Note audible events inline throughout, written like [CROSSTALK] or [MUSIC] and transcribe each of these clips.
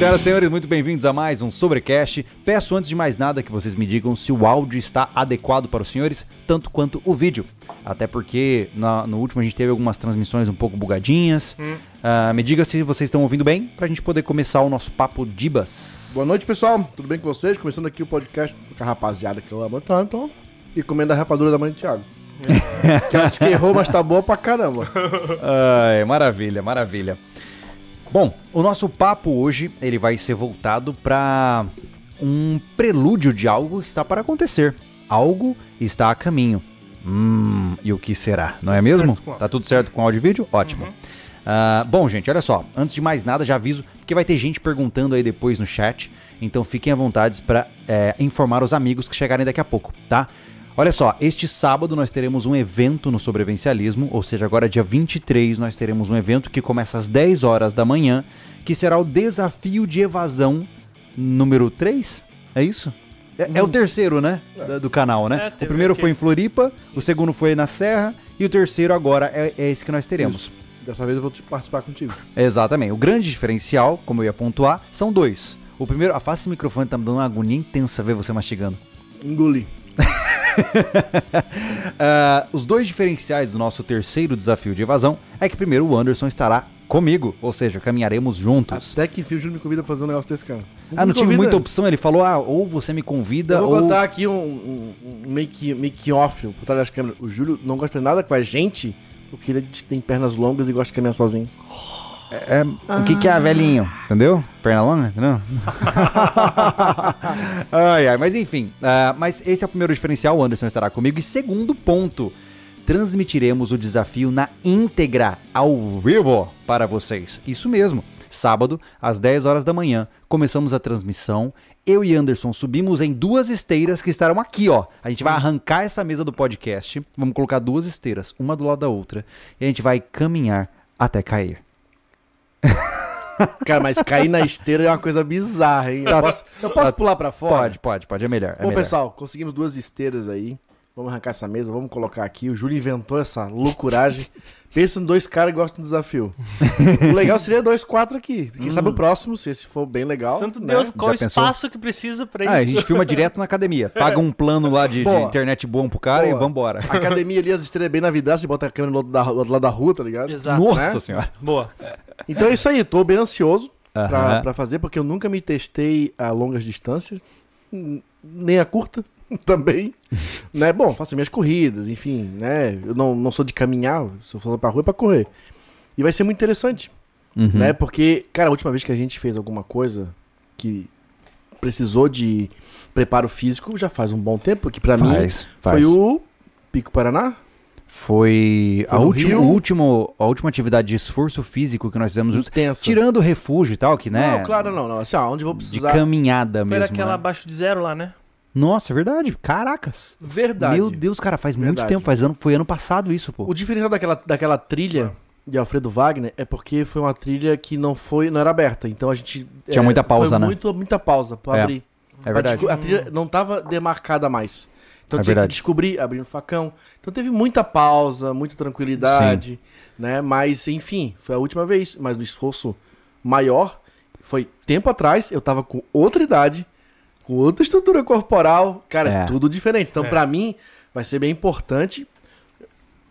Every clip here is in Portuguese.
Senhoras e senhores, muito bem-vindos a mais um Sobrecast. Peço antes de mais nada que vocês me digam se o áudio está adequado para os senhores, tanto quanto o vídeo. Até porque na- no último a gente teve algumas transmissões um pouco bugadinhas. Ah, me diga se vocês estão ouvindo bem, pra gente poder começar o nosso papo Dibas. Boa noite, pessoal. Tudo bem com vocês? Começando aqui o podcast com a rapaziada que eu amo tanto. E comendo a rapadura da mãe do Thiago. [LAUGHS] que ela te errou, mas tá boa pra caramba. Ai, maravilha, maravilha. Bom, o nosso papo hoje ele vai ser voltado para um prelúdio de algo que está para acontecer. Algo está a caminho. Hum, e o que será? Não é mesmo? certo Tá tudo certo com áudio e vídeo? Ótimo. Ah, bom, gente, olha só. Antes de mais nada, já aviso que vai ter gente perguntando aí depois no chat. Então fiquem à vontade para informar os amigos que chegarem daqui a pouco, tá? Olha só, este sábado nós teremos um evento no Sobrevencialismo, ou seja, agora dia 23 nós teremos um evento que começa às 10 horas da manhã, que será o desafio de evasão número 3? É isso? É, é o terceiro, né? da- Do canal, né? É, o primeiro aqui. foi em Floripa, o segundo foi na Serra e o terceiro agora é, é esse que nós teremos. Isso. Dessa vez eu vou participar contigo. Exatamente. O grande diferencial, como eu ia pontuar, são dois. O primeiro, afasta o microfone, tá me dando uma agonia intensa ver você mastigando. Engoli. [LAUGHS] Ah, os dois diferenciais do nosso terceiro desafio de evasão é que primeiro o Anderson estará comigo, ou seja, caminharemos juntos. Até que enfim o Júlio me convida a fazer um negócio desse cara. Ah, não tive convida. muita opção, ele falou, ah, ou você me convida, Eu vou ou... contar aqui um, um, um make, make off por trás das câmeras. O Júlio não gosta de nada com a gente, porque ele tem pernas longas e gosta de caminhar sozinho. É, o que, que é velhinho? Entendeu? Perna longa, entendeu? [LAUGHS] ai, ai, mas enfim. ah, mas esse é o primeiro diferencial, o Anderson estará comigo. E segundo ponto, transmitiremos o desafio na íntegra, ao vivo, para vocês. Isso mesmo. Sábado, às 10 horas da manhã, começamos a transmissão. Eu e Anderson subimos em duas esteiras que estarão aqui, ó. A gente vai arrancar essa mesa do podcast. Vamos colocar duas esteiras, uma do lado da outra. E a gente vai caminhar até cair. [LAUGHS] Cara, mas cair na esteira é uma coisa bizarra, hein? Eu posso, eu posso pular pra fora? Pode, pode, pode, é melhor. É Bom, melhor. pessoal, conseguimos duas esteiras aí. Vamos arrancar essa mesa, vamos colocar aqui. O Júlio inventou essa loucuragem. Pensa em dois caras que gostam do desafio. o legal seria dois, quatro aqui. Quem sabe o próximo, se esse for bem legal. Santo né? Deus, qual o Já pensou? espaço que precisa pra isso? Ah, a gente filma [LAUGHS] direto na academia. Paga um plano lá de, de internet bom pro cara e Boa. vambora. A academia ali, as estreias bem na vidraça, de botar a câmera do outro, da, do lado da rua, tá ligado? Exato. Nossa né? senhora. Boa. Então é isso aí, tô bem ansioso pra, Aham. pra fazer, porque eu nunca me testei a longas distâncias, hum, nem a curta [LAUGHS] também. né? Bom, faço minhas corridas, enfim, né? Eu não, não sou de caminhar, se eu for pra rua é pra correr. E vai ser muito interessante, Uhum. né? Porque, cara, a última vez que a gente fez alguma coisa que precisou de preparo físico já faz um bom tempo, que pra mim Faz, foi o Pico Paraná. Foi a Foi no última, Rio? último, a última atividade de esforço físico que nós fizemos juntos. Intensa. Tirando o refúgio e tal, que né? Não, claro, não, não. Assim, ó, onde vou De precisar. caminhada Foi mesmo. aquela né? abaixo de zero lá, né? Nossa, é verdade. Caracas. Verdade. Meu Deus, cara, faz muito Verdade. tempo. Faz ano, foi ano passado isso, pô. O diferencial daquela, daquela trilha de Alfredo Wagner é porque foi uma trilha que não foi, não era aberta. Então a gente Tinha muita pausa, foi né? muito, muita pausa pra É, abrir. É verdade. A trilha não tava demarcada mais. Então É tinha verdade. que descobrir, abrindo facão. Então teve muita pausa, muita tranquilidade, né? Mas enfim, foi a última vez, mas no esforço maior foi tempo atrás, eu tava com outra idade, com outra estrutura corporal, cara, É. tudo diferente. Então É. pra mim vai ser bem importante.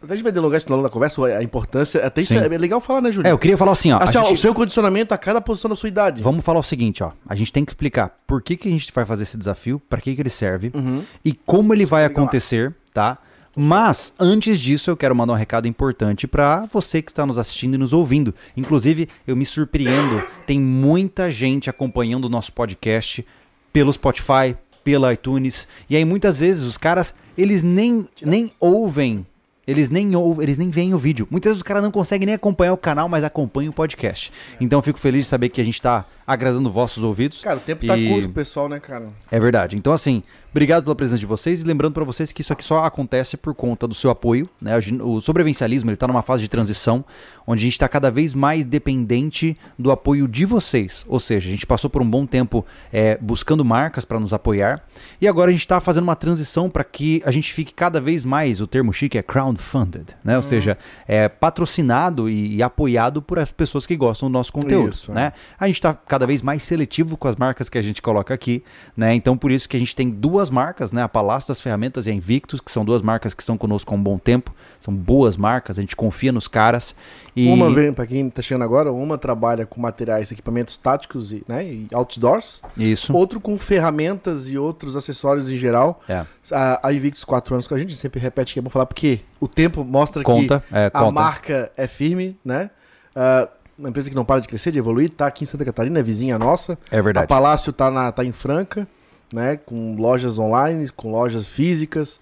Até a gente vai delongar isso na longa da conversa, a importância, até isso Sim. é é legal falar, né, Júlio? É, eu queria falar assim, ó. a Assim, ó, gente- o seu condicionamento a cada posição da sua idade. Vamos falar o seguinte, ó. A gente tem que explicar por que, que a gente vai fazer esse desafio, pra que, que ele serve Uhum. e como ele vai Legal. acontecer, tá? Mas, antes disso, eu quero mandar um recado importante pra você que está nos assistindo e nos ouvindo. Inclusive, eu me surpreendo, tem muita gente acompanhando o nosso podcast pelo Spotify, pela iTunes. E aí, muitas vezes, os caras, eles nem, nem ouvem Eles nem ouvem, eles nem veem o vídeo. Muitas vezes os caras não conseguem nem acompanhar o canal, mas acompanham o podcast. Então eu fico feliz de saber que a gente tá agradando vossos ouvidos. Cara, o tempo tá E- curto pessoal, né, cara? É verdade. Então, assim, obrigado pela presença de vocês e lembrando pra vocês que isso aqui só acontece por conta do seu apoio. Né? O sobrevivencialismo ele tá numa fase de transição onde a gente está cada vez mais dependente do apoio de vocês. Ou seja, a gente passou por um bom tempo é, buscando marcas para nos apoiar e agora a gente está fazendo uma transição para que a gente fique cada vez mais, o termo chique é fan-funded, né? Ou seja, é patrocinado e, e apoiado por as pessoas que gostam do nosso conteúdo, Isso, né? A gente está cada vez mais seletivo com as marcas que a gente coloca aqui, né? Então por isso que a gente tem duas marcas, né? A Palácio das Ferramentas e a Invictus, que são duas marcas que estão conosco há um bom tempo, são boas marcas, a gente confia nos caras e Uma vem, pra quem tá chegando agora, uma trabalha com materiais, equipamentos táticos e, né, e outdoors. isso. Outro com ferramentas e outros acessórios em geral. É. A, a Invictus, quatro anos com a gente, sempre repete que é bom falar, porque o tempo mostra Conta, que é, a conta. marca é firme, né? Ah, uma empresa que não para de crescer, de evoluir, tá aqui em Santa Catarina, é vizinha nossa. É verdade. A Palácio tá, na, tá em Franca, né? Com lojas online, com lojas físicas.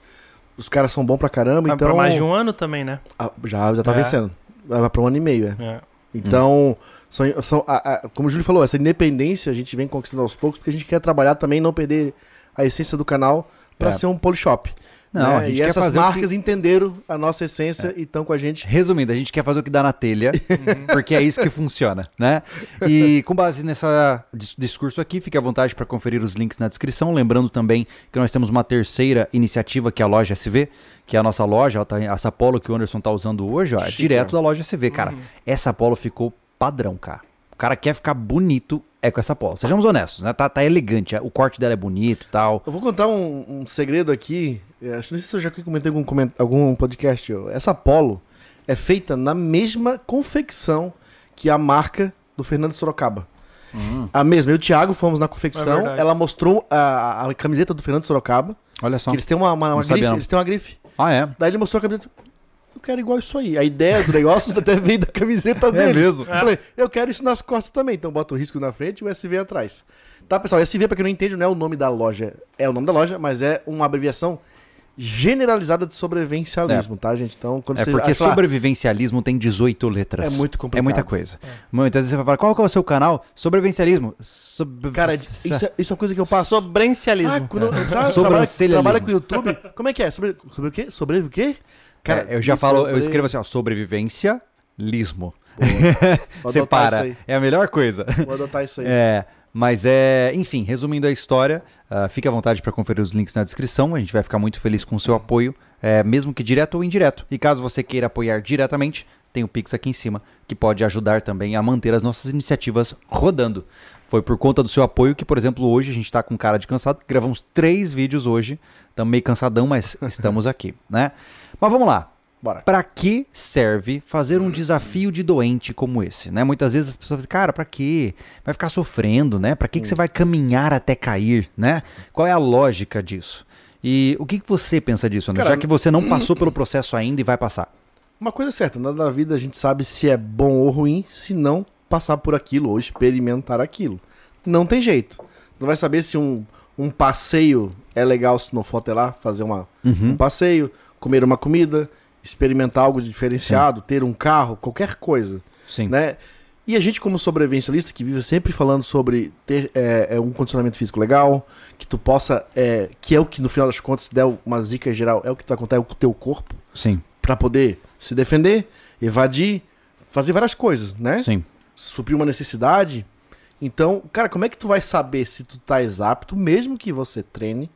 Os caras são bons pra caramba, Vai então. pra mais de um ano também, né? Ah, já, já tá É. vencendo. Vai pra um ano e meio, é. É. Então, são, são, a- a- como o Júlio falou, essa independência a gente vem conquistando aos poucos, porque a gente quer trabalhar também, não perder a essência do canal para É. ser um polishop. Não, né? a gente e quer essas o que- marcas entenderam a nossa essência e estão com a gente. Resumindo, a gente quer fazer o que dá na telha, [LAUGHS] Uhum. porque é isso que funciona, né? E com base nessa dis- discurso aqui, fique à vontade para conferir os links na descrição. Lembrando também que nós temos uma terceira iniciativa, que é a loja SV, que é a nossa loja, ó, tá- essa polo que o Anderson tá usando hoje, ó, é direto da loja SV, cara. Uhum. Essa polo ficou padrão, cara. O cara quer ficar bonito, é com essa polo. Sejamos honestos, né? Tá, tá elegante, o corte dela é bonito e tal. Eu vou contar um, um segredo aqui. é, Acho não sei se eu já comentei algum, coment- algum podcast. Essa Polo é feita na mesma confecção que a marca do Fernando Sorocaba. A mesma. Eu e o Thiago fomos na confecção. É ela mostrou a, a camiseta do Fernando Sorocaba. Olha só. Que eles têm uma, uma, uma grife. Eles têm uma grife. Ah, é? Daí ele mostrou a camiseta. Eu quero igual isso aí. A ideia do negócio até veio da camiseta [LAUGHS] deles. mesmo? Eu falei, eu quero isso nas costas também. Então bota o risco na frente e o SV atrás. Tá, pessoal? SV, pra quem não entende, não é o nome da loja. É o nome da loja, mas é uma abreviação generalizada de sobrevivencialismo, tá, gente? Então, quando É você. porque ah, sobrevivencialismo tem 18 letras. É muito complicado. É muita coisa. Muitas vezes você vai falar, qual que é o seu canal? Sobrevivencialismo. Sob... Cara, isso é, isso é uma coisa que eu passo. Sobrencialismo. Ah, quando eu sabe, trabalha, Sobrancelhalismo. trabalha com o YouTube. Como é que é? Sobre, sobre o quê? Sobre o quê? Cara, eu já falo, eu sobre- escrevo assim, ó, sobrevivência, lismo. Separa. [LAUGHS] É a melhor coisa. Vou adotar isso aí. [LAUGHS] É, mas é, enfim, resumindo a história, ah, fique à vontade para conferir os links na descrição. A gente vai ficar muito feliz com o seu apoio, é, mesmo que direto ou indireto. E caso você queira apoiar diretamente, tem o Pix aqui em cima, que pode ajudar também a manter as nossas iniciativas rodando. Foi por conta do seu apoio que, por exemplo, hoje a gente tá com cara de cansado. Gravamos três vídeos hoje. Estamos meio cansadão, mas [LAUGHS] estamos aqui, né? Mas vamos lá. Bora. Para que serve fazer um desafio de doente como esse, né? Muitas vezes as pessoas dizem, cara, para quê? Vai ficar sofrendo, né? Para que, que você vai caminhar até cair, né? Qual é a lógica disso? E o que, que você pensa disso, André? Cara, Já que você não [CLEARS THROAT] passou pelo processo ainda e vai passar. Uma coisa é certa, nada na vida a gente sabe se é bom ou ruim se não passar por aquilo ou experimentar aquilo. Não tem jeito. Não vai saber se um, um passeio é legal se não for até lá fazer uma, Uhum. um passeio, comer uma comida, experimentar algo diferenciado, ter um carro, qualquer coisa, Sim. né? E a gente como sobrevivencialista que vive sempre falando sobre ter é, é, um condicionamento físico legal, que tu possa, é, que é o que no final das contas der uma zica geral, é o que vai acontecer com o teu corpo, Sim. Pra poder se defender, evadir, fazer várias coisas, né? Sim. Suprir uma necessidade. Então, cara, como é que tu vai saber se tu tá apto, mesmo que você treine?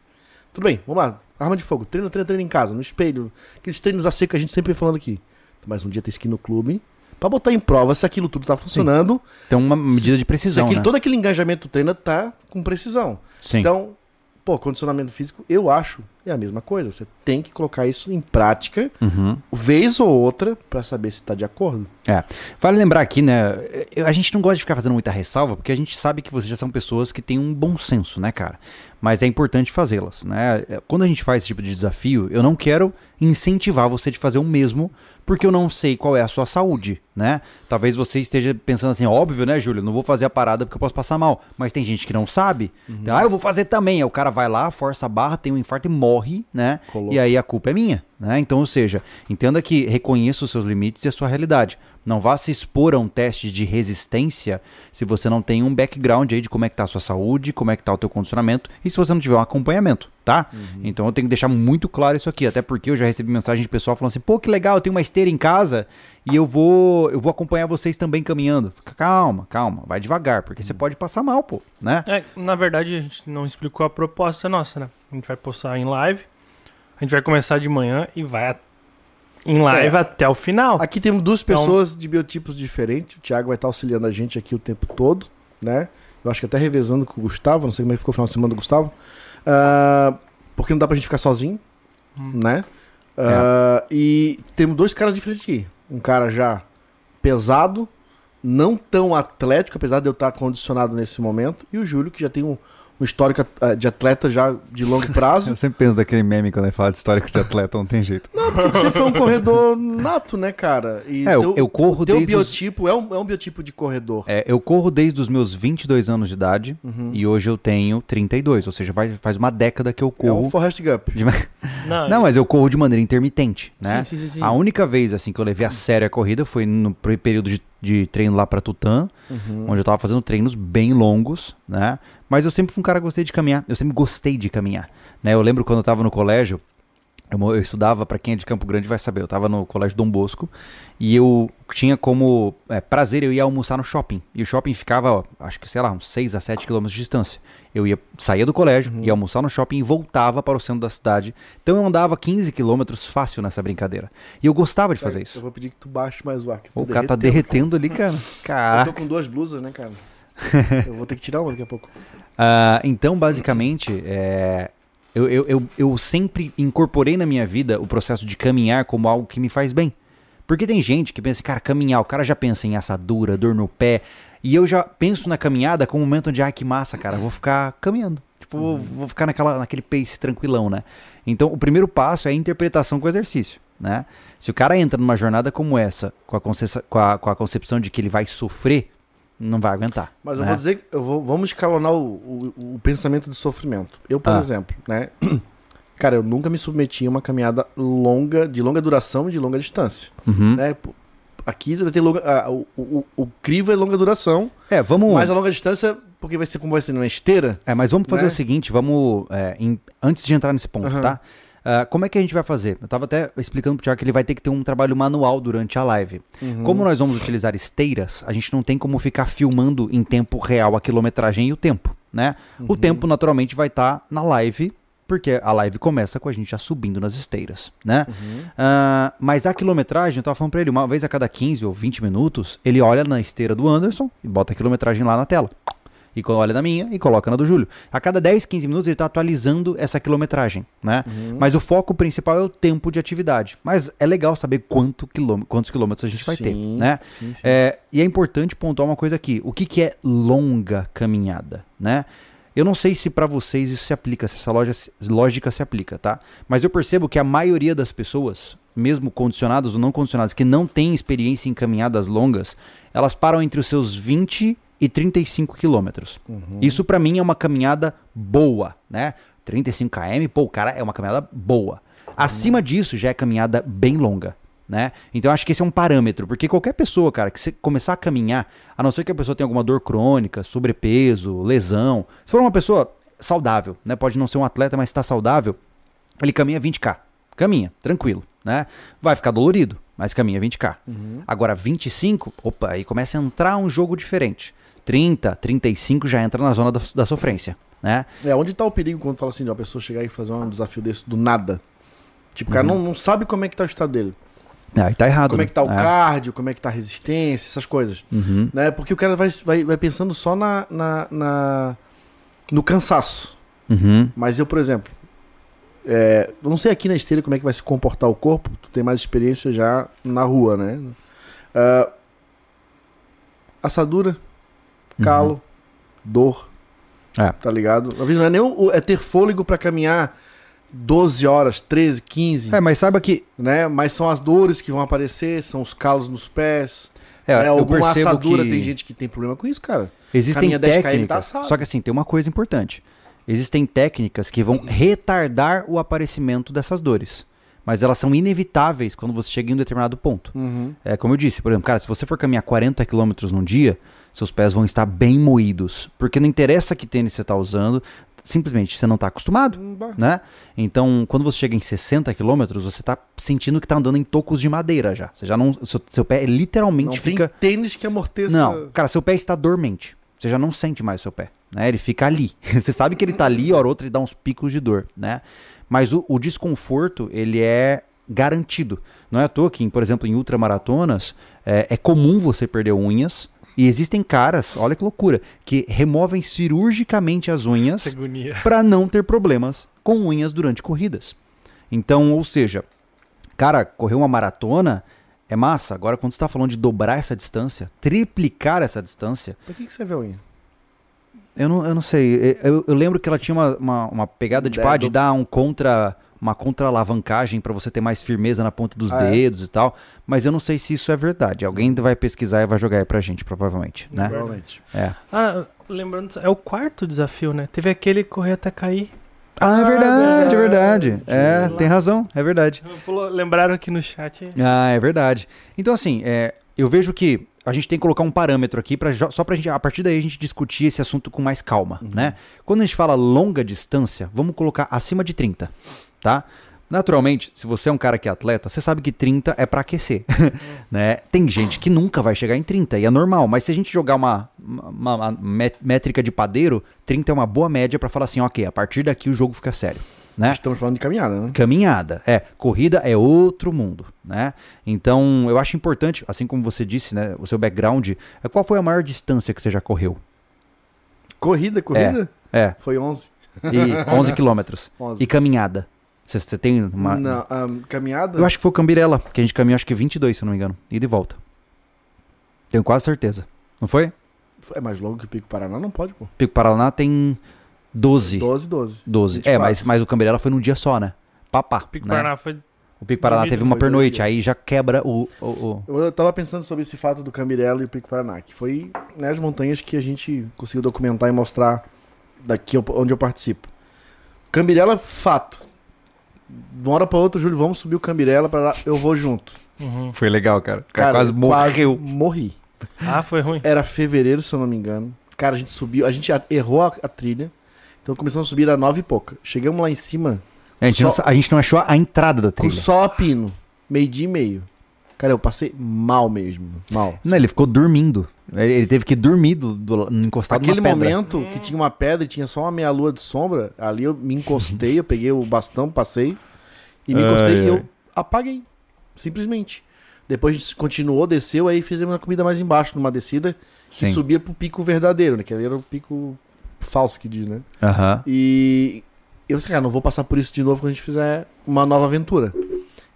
Tudo bem, vamos lá. Arma de fogo, treino, treino, treino em casa, no espelho. Aqueles treinos a seco que a gente sempre falando aqui. Mas um dia tem que ir no clube pra botar em prova se aquilo tudo tá funcionando. Tem uma medida de se precisão, aquele- né? todo aquele engajamento do treino tá com precisão. Sim. Então, pô, condicionamento físico, eu acho, é a mesma coisa. Você tem que colocar isso em prática Uhum. vez ou outra pra saber se tá de acordo. É. Vale lembrar aqui, né? A gente não gosta de ficar fazendo muita ressalva, porque a gente sabe que vocês já são pessoas que têm um bom senso, né, cara? Mas é importante fazê-las, né? Quando a gente faz esse tipo de desafio, eu não quero incentivar você de fazer o mesmo, porque eu não sei qual é a sua saúde, né? Talvez você esteja pensando assim, óbvio, né, Júlio? Não vou fazer a parada porque eu posso passar mal. Mas tem gente que não sabe. Então, ah, eu vou fazer também. Aí o cara vai lá, força a barra, tem um infarto e morre, né? Colou. E aí a culpa é minha, né? Então, ou seja, entenda que reconheça os seus limites e a sua realidade. Não vá se expor a um teste de resistência se você não tem um background aí de como é que tá a sua saúde, como é que tá o teu condicionamento e se você não tiver um acompanhamento, tá? Então eu tenho que deixar muito claro isso aqui, até porque eu já recebi mensagem de pessoal falando assim: "Pô, que legal, eu tenho uma esteira em casa e eu vou eu vou acompanhar vocês também caminhando". Fica calma, calma, vai devagar, porque você pode passar mal, pô, né? É, na verdade, a gente não explicou a proposta nossa, né? A gente vai postar em live, a gente vai começar de manhã e vai Em live até o final. Aqui temos duas Então- pessoas de biotipos diferentes. O Thiago vai estar auxiliando a gente aqui o tempo todo, né? Eu acho que até revezando com o Gustavo, não sei como é que ficou o final de semana do Gustavo. Ah, porque não dá pra gente ficar sozinho, né? Ah, E temos dois caras diferentes aqui. Um cara já pesado, não tão atlético, apesar de eu estar condicionado nesse momento. E o Júlio, que já tem um, um histórico ah, de atleta já de longo prazo. Eu sempre penso daquele meme quando ele fala de histórico de atleta, não tem jeito. Porque sempre foi um corredor nato, né, cara? E É, eu- teu- eu corro teu desde biotipo é, um, é um biotipo de corredor. É, eu corro desde os meus 22 anos de idade Uhum. e hoje eu tenho 32, ou seja, vai- faz uma década que eu É corro. um Forrest Gump. de- Não, [LAUGHS] Não, mas eu corro de maneira intermitente, né? Sim, sim, sim, sim. A única vez assim que eu levei a sério a corrida foi no período de, de treino lá pra Tutã, Uhum. onde eu tava fazendo treinos bem longos, né? Mas eu sempre fui um cara que gostei de caminhar, eu sempre gostei de caminhar, né? Eu lembro quando eu tava no colégio, eu, eu estudava, pra quem é de Campo Grande vai saber, eu tava no colégio Dom Bosco e eu tinha como é, prazer eu ia almoçar no shopping. E o shopping ficava, ó, acho que sei lá, uns 6 a 7 quilômetros de distância. Eu ia saía do colégio, ia almoçar no shopping e voltava para o centro da cidade. Então eu andava 15 quilômetros fácil nessa brincadeira. E eu gostava de fazer Eu isso. vou pedir que tu baixe mais o ar. que eu O cara tá derretendo, derretendo ali, cara. [LAUGHS] cara. Eu tô Caraca. com duas blusas, né, cara? [LAUGHS] eu vou ter que tirar uma daqui a pouco. Ah, então, basicamente, é, eu, eu, eu, eu sempre incorporei na minha vida o processo de caminhar como algo que me faz bem. Porque tem gente que pensa, cara, caminhar, o cara já pensa em assadura, dor no pé. E eu já penso na caminhada como um momento onde, ai, que massa, cara, vou ficar caminhando. Tipo, vou, vou ficar naquela, naquele pace tranquilão, né? Então, o primeiro passo é a interpretação com o exercício, né? Se o cara entra numa jornada como essa, com a, com a, com a concepção de que ele vai sofrer, não vai aguentar. Mas eu né? vou dizer, que eu vou, vamos escalonar o, o, o pensamento de sofrimento. Eu, por Ah. exemplo, né? [CLEARS THROAT] Cara, eu nunca me submeti a uma caminhada longa, de longa duração e de longa distância. Uhum. Né? Aqui ter longa, ah, o, o, o crivo é longa duração, É, vamos. mas a longa distância, porque vai ser como vai ser numa esteira. É, mas vamos fazer né? o seguinte, vamos. é, em- antes de entrar nesse ponto, Aham. tá? Ah, como é que a gente vai fazer? Eu tava até explicando pro Thiago que ele vai ter que ter um trabalho manual durante a live. Uhum. Como nós vamos utilizar esteiras, a gente não tem como ficar filmando em tempo real a quilometragem e o tempo, né? Uhum. O tempo naturalmente vai estar na live, porque a live começa com a gente já subindo nas esteiras, né? Uhum. Ah, mas a quilometragem, eu tava falando pra ele, uma vez a cada 15 ou 20 minutos, ele olha na esteira do Anderson e bota a quilometragem lá na tela. E olha na minha e coloca na do Júlio. A cada 10, 15 minutos ele tá atualizando essa quilometragem, né? Uhum. Mas o foco principal é o tempo de atividade. Mas é legal saber quanto quilômetro, quantos quilômetros a gente vai ter, Sim, né? sim, sim. É, e é importante pontuar uma coisa aqui. O que, que é longa caminhada, né? Eu não sei se pra vocês isso se aplica, se essa loja, lógica se aplica, tá? Mas eu percebo que a maioria das pessoas, mesmo condicionadas ou não condicionadas, que não têm experiência em caminhadas longas, elas param entre os seus 20 e 35 quilômetros. Uhum. Isso pra mim é uma caminhada boa, né? 35 km, pô, cara é uma caminhada boa. Acima disso já é caminhada bem longa, né? Então eu acho que esse é um parâmetro, porque qualquer pessoa, cara, que você começar a caminhar, a não ser que a pessoa tenha alguma dor crônica, sobrepeso, lesão, se for uma pessoa saudável, né? Pode não ser um atleta, mas está saudável, ele caminha 20k. Caminha, tranquilo, né? Vai ficar dolorido, mas caminha 20k. Agora 25, opa, aí começa a entrar um jogo diferente. 30, 35 já entra na zona da, da sofrência, né? É, onde tá o perigo quando fala assim, de uma pessoa chegar e fazer um desafio desse do nada? Tipo, o cara não, não sabe como é que tá o estado dele. Aí tá errado. Como é né? que tá o cardio, como é que tá a resistência, essas coisas. Uhum. Né? Porque o cara vai, vai, vai pensando só na, na, na- no cansaço. Uhum. Mas eu, por exemplo, é, eu não sei aqui na esteira como é que vai se comportar o corpo, tu tem mais experiência já na rua, né? Ah, assadura, calo, dor, Uhum. É. tá ligado? Às vezes não é nem o, é ter fôlego pra caminhar 12 horas, 13, 15, É, mas saiba que né? Mas são as dores que vão aparecer, são os calos nos pés. é, né? Alguma assadura, que tem gente que tem problema com isso, cara. existem caminha 10 km, tá técnicas. assado. só que assim, tem uma coisa importante. Existem técnicas que vão retardar o aparecimento dessas dores. Mas elas são inevitáveis quando você chega em um determinado ponto. É como eu disse, por exemplo, cara, se você for caminhar 40 km num dia, seus pés vão estar bem moídos. Porque não interessa que tênis você está usando, simplesmente você não está acostumado. Não dá. né? Então, quando você chega em 60 quilômetros, você tá sentindo que tá andando em tocos de madeira já. Você já não. Seu, seu pé literalmente Não fica. tem tênis que amorteça. Não, cara, seu pé está dormente. Você já não sente mais seu pé, né? Ele fica ali. [LAUGHS] Você sabe que ele tá ali, hora ou outra ele dá uns picos de dor, né? Mas o, o desconforto, ele é garantido. Não é à toa que, por exemplo, em ultramaratonas, é, é comum você perder unhas. E existem caras, olha que loucura, que removem cirurgicamente as unhas para não ter problemas com unhas durante corridas. Então, ou seja, cara, correr uma maratona é massa. Agora, quando você está falando de dobrar essa distância, triplicar essa distância, Pra que, que você vê a unha? eu não, eu não sei. Eu, eu lembro que ela tinha uma, uma, uma pegada de, É, pá, de do- dar um contra. Uma contra-alavancagem para você ter mais firmeza na ponta dos Ah, é? dedos e tal. Mas eu não sei se isso é verdade. Alguém vai pesquisar e vai jogar aí pra gente, provavelmente, né? Provavelmente. É. Ah, lembrando, é o quarto desafio, né? Teve aquele correr até cair. Ah, é Ah, verdade, é verdade. verdade. É, tem razão, é verdade. Lembraram aqui no chat. Ah, é verdade. Então, assim, é, eu vejo que a gente tem que colocar um parâmetro aqui pra, jo- só pra gente, a partir daí, a gente discutir esse assunto com mais calma, né? Quando a gente fala longa distância, vamos colocar acima de 30, tá? Naturalmente, se você é um cara que é atleta, você sabe que 30 é pra aquecer, [LAUGHS] né? Tem gente que nunca vai chegar em 30 e é normal, mas se a gente jogar uma, uma- uma mé- métrica de padeiro, 30 é uma boa média pra falar assim, ok, a partir daqui o jogo fica sério, né? Estamos falando de caminhada, né? Caminhada, é. Corrida é outro mundo, né? Então, eu acho importante, assim como você disse, né? O seu background. é, Qual foi a maior distância que você já correu? Corrida, corrida? É, Foi 11. [LAUGHS] e 11 quilômetros. 11. E caminhada? Você, você tem uma. Não, ahn, caminhada? Eu acho que foi o Cambirela, que a gente caminhou acho que 22, se eu não me engano. Ida e volta. Tenho quase certeza. Não foi? É mais longo que o Pico Paraná? Não pode, pô. Pico Paraná tem 12. 12, 12. 12. É, 24. mas, mas o Cambirela foi num dia só, né? Papá. Pico né? Paraná foi. O Pico Paraná teve uma pernoite, aí já quebra o- o- o, Eu tava pensando sobre esse fato do Cambirela e o Pico Paraná, que foi né, as montanhas que a gente conseguiu documentar e mostrar daqui onde eu participo. Cambirela, fato. De uma hora pra outra, Júlio, vamos subir o Cambirela pra lá, eu vou junto. Uhum. Foi legal, cara. O cara Cara, quase morreu. morri. Ah, foi ruim. Era fevereiro, se eu não me engano. Cara, a gente subiu, a gente a- errou a, a trilha. Então começamos a subir a nove e pouca. Chegamos lá em cima A gente, não, Só- sa- a gente não achou a entrada da com trilha. sol a pino. Meio dia e meio. Cara, eu passei mal mesmo. Mal. Não, ele ficou dormindo. Ele, teve que dormir do, do- encostado Aquele momento que tinha uma pedra e tinha só uma meia lua de sombra, ali eu me encostei, eu peguei o bastão, passei e me Ai, encostei e ai. eu apaguei. Simplesmente. Depois a gente continuou, desceu, aí fizemos uma comida mais embaixo, numa descida, que Sim. subia pro pico verdadeiro, né? Que ali era o pico falso que diz, né? Aham. E eu disse, cara, não vou passar por isso de novo quando a gente fizer uma nova aventura.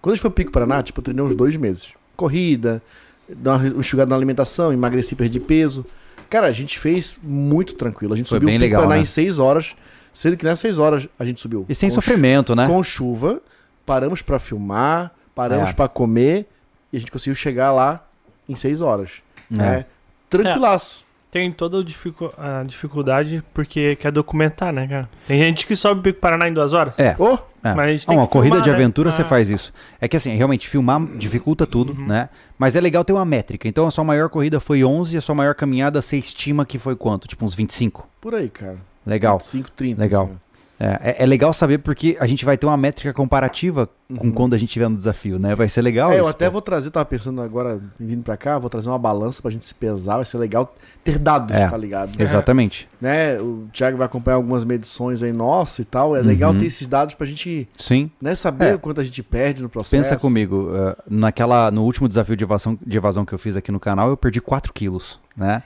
Quando a gente foi pro Pico Paraná, tipo, eu treinei uns dois meses. Corrida, dar uma enxugada na alimentação, emagreci, perdi peso. Cara, a gente fez muito tranquilo. A gente Foi subiu bem o Pico legal, Paraná né? em seis horas, sendo que nessas seis horas a gente subiu. E sem sofrimento, né? com chuva, paramos pra filmar, paramos É. pra comer e a gente conseguiu chegar lá em seis horas. É. né? Tranquilaço. Tem toda a dificu- a dificuldade porque quer documentar, né, cara? Tem gente que sobe o Pico Paraná em duas horas. É. Ô, É. Mas a gente Ah, tem uma que corrida filmar, de né? aventura você Ah. faz isso. É que assim, realmente, filmar dificulta tudo, Uhum. né? Mas é legal ter uma métrica. Então a sua maior corrida foi 11 e a sua maior caminhada você estima que foi quanto? Tipo uns 25. por aí, cara. Legal. 5, 30. Legal. assim, ó. É, é- é legal saber porque a gente vai ter uma métrica comparativa com Uhum. quando a gente tiver no desafio, né? Vai ser legal É, eu até pô. vou trazer, tava pensando agora, vindo pra cá, vou trazer uma balança pra gente se pesar, vai ser legal ter dados, É. tá ligado? Exatamente. Né? O Thiago vai acompanhar algumas medições aí nossa e tal, é legal Uhum. ter esses dados pra gente, Sim. né, saber É. o quanto a gente perde no processo. Pensa comigo, uh, naquela, no último desafio de evasão, de evasão que eu fiz aqui no canal, eu perdi 4 quilos, né?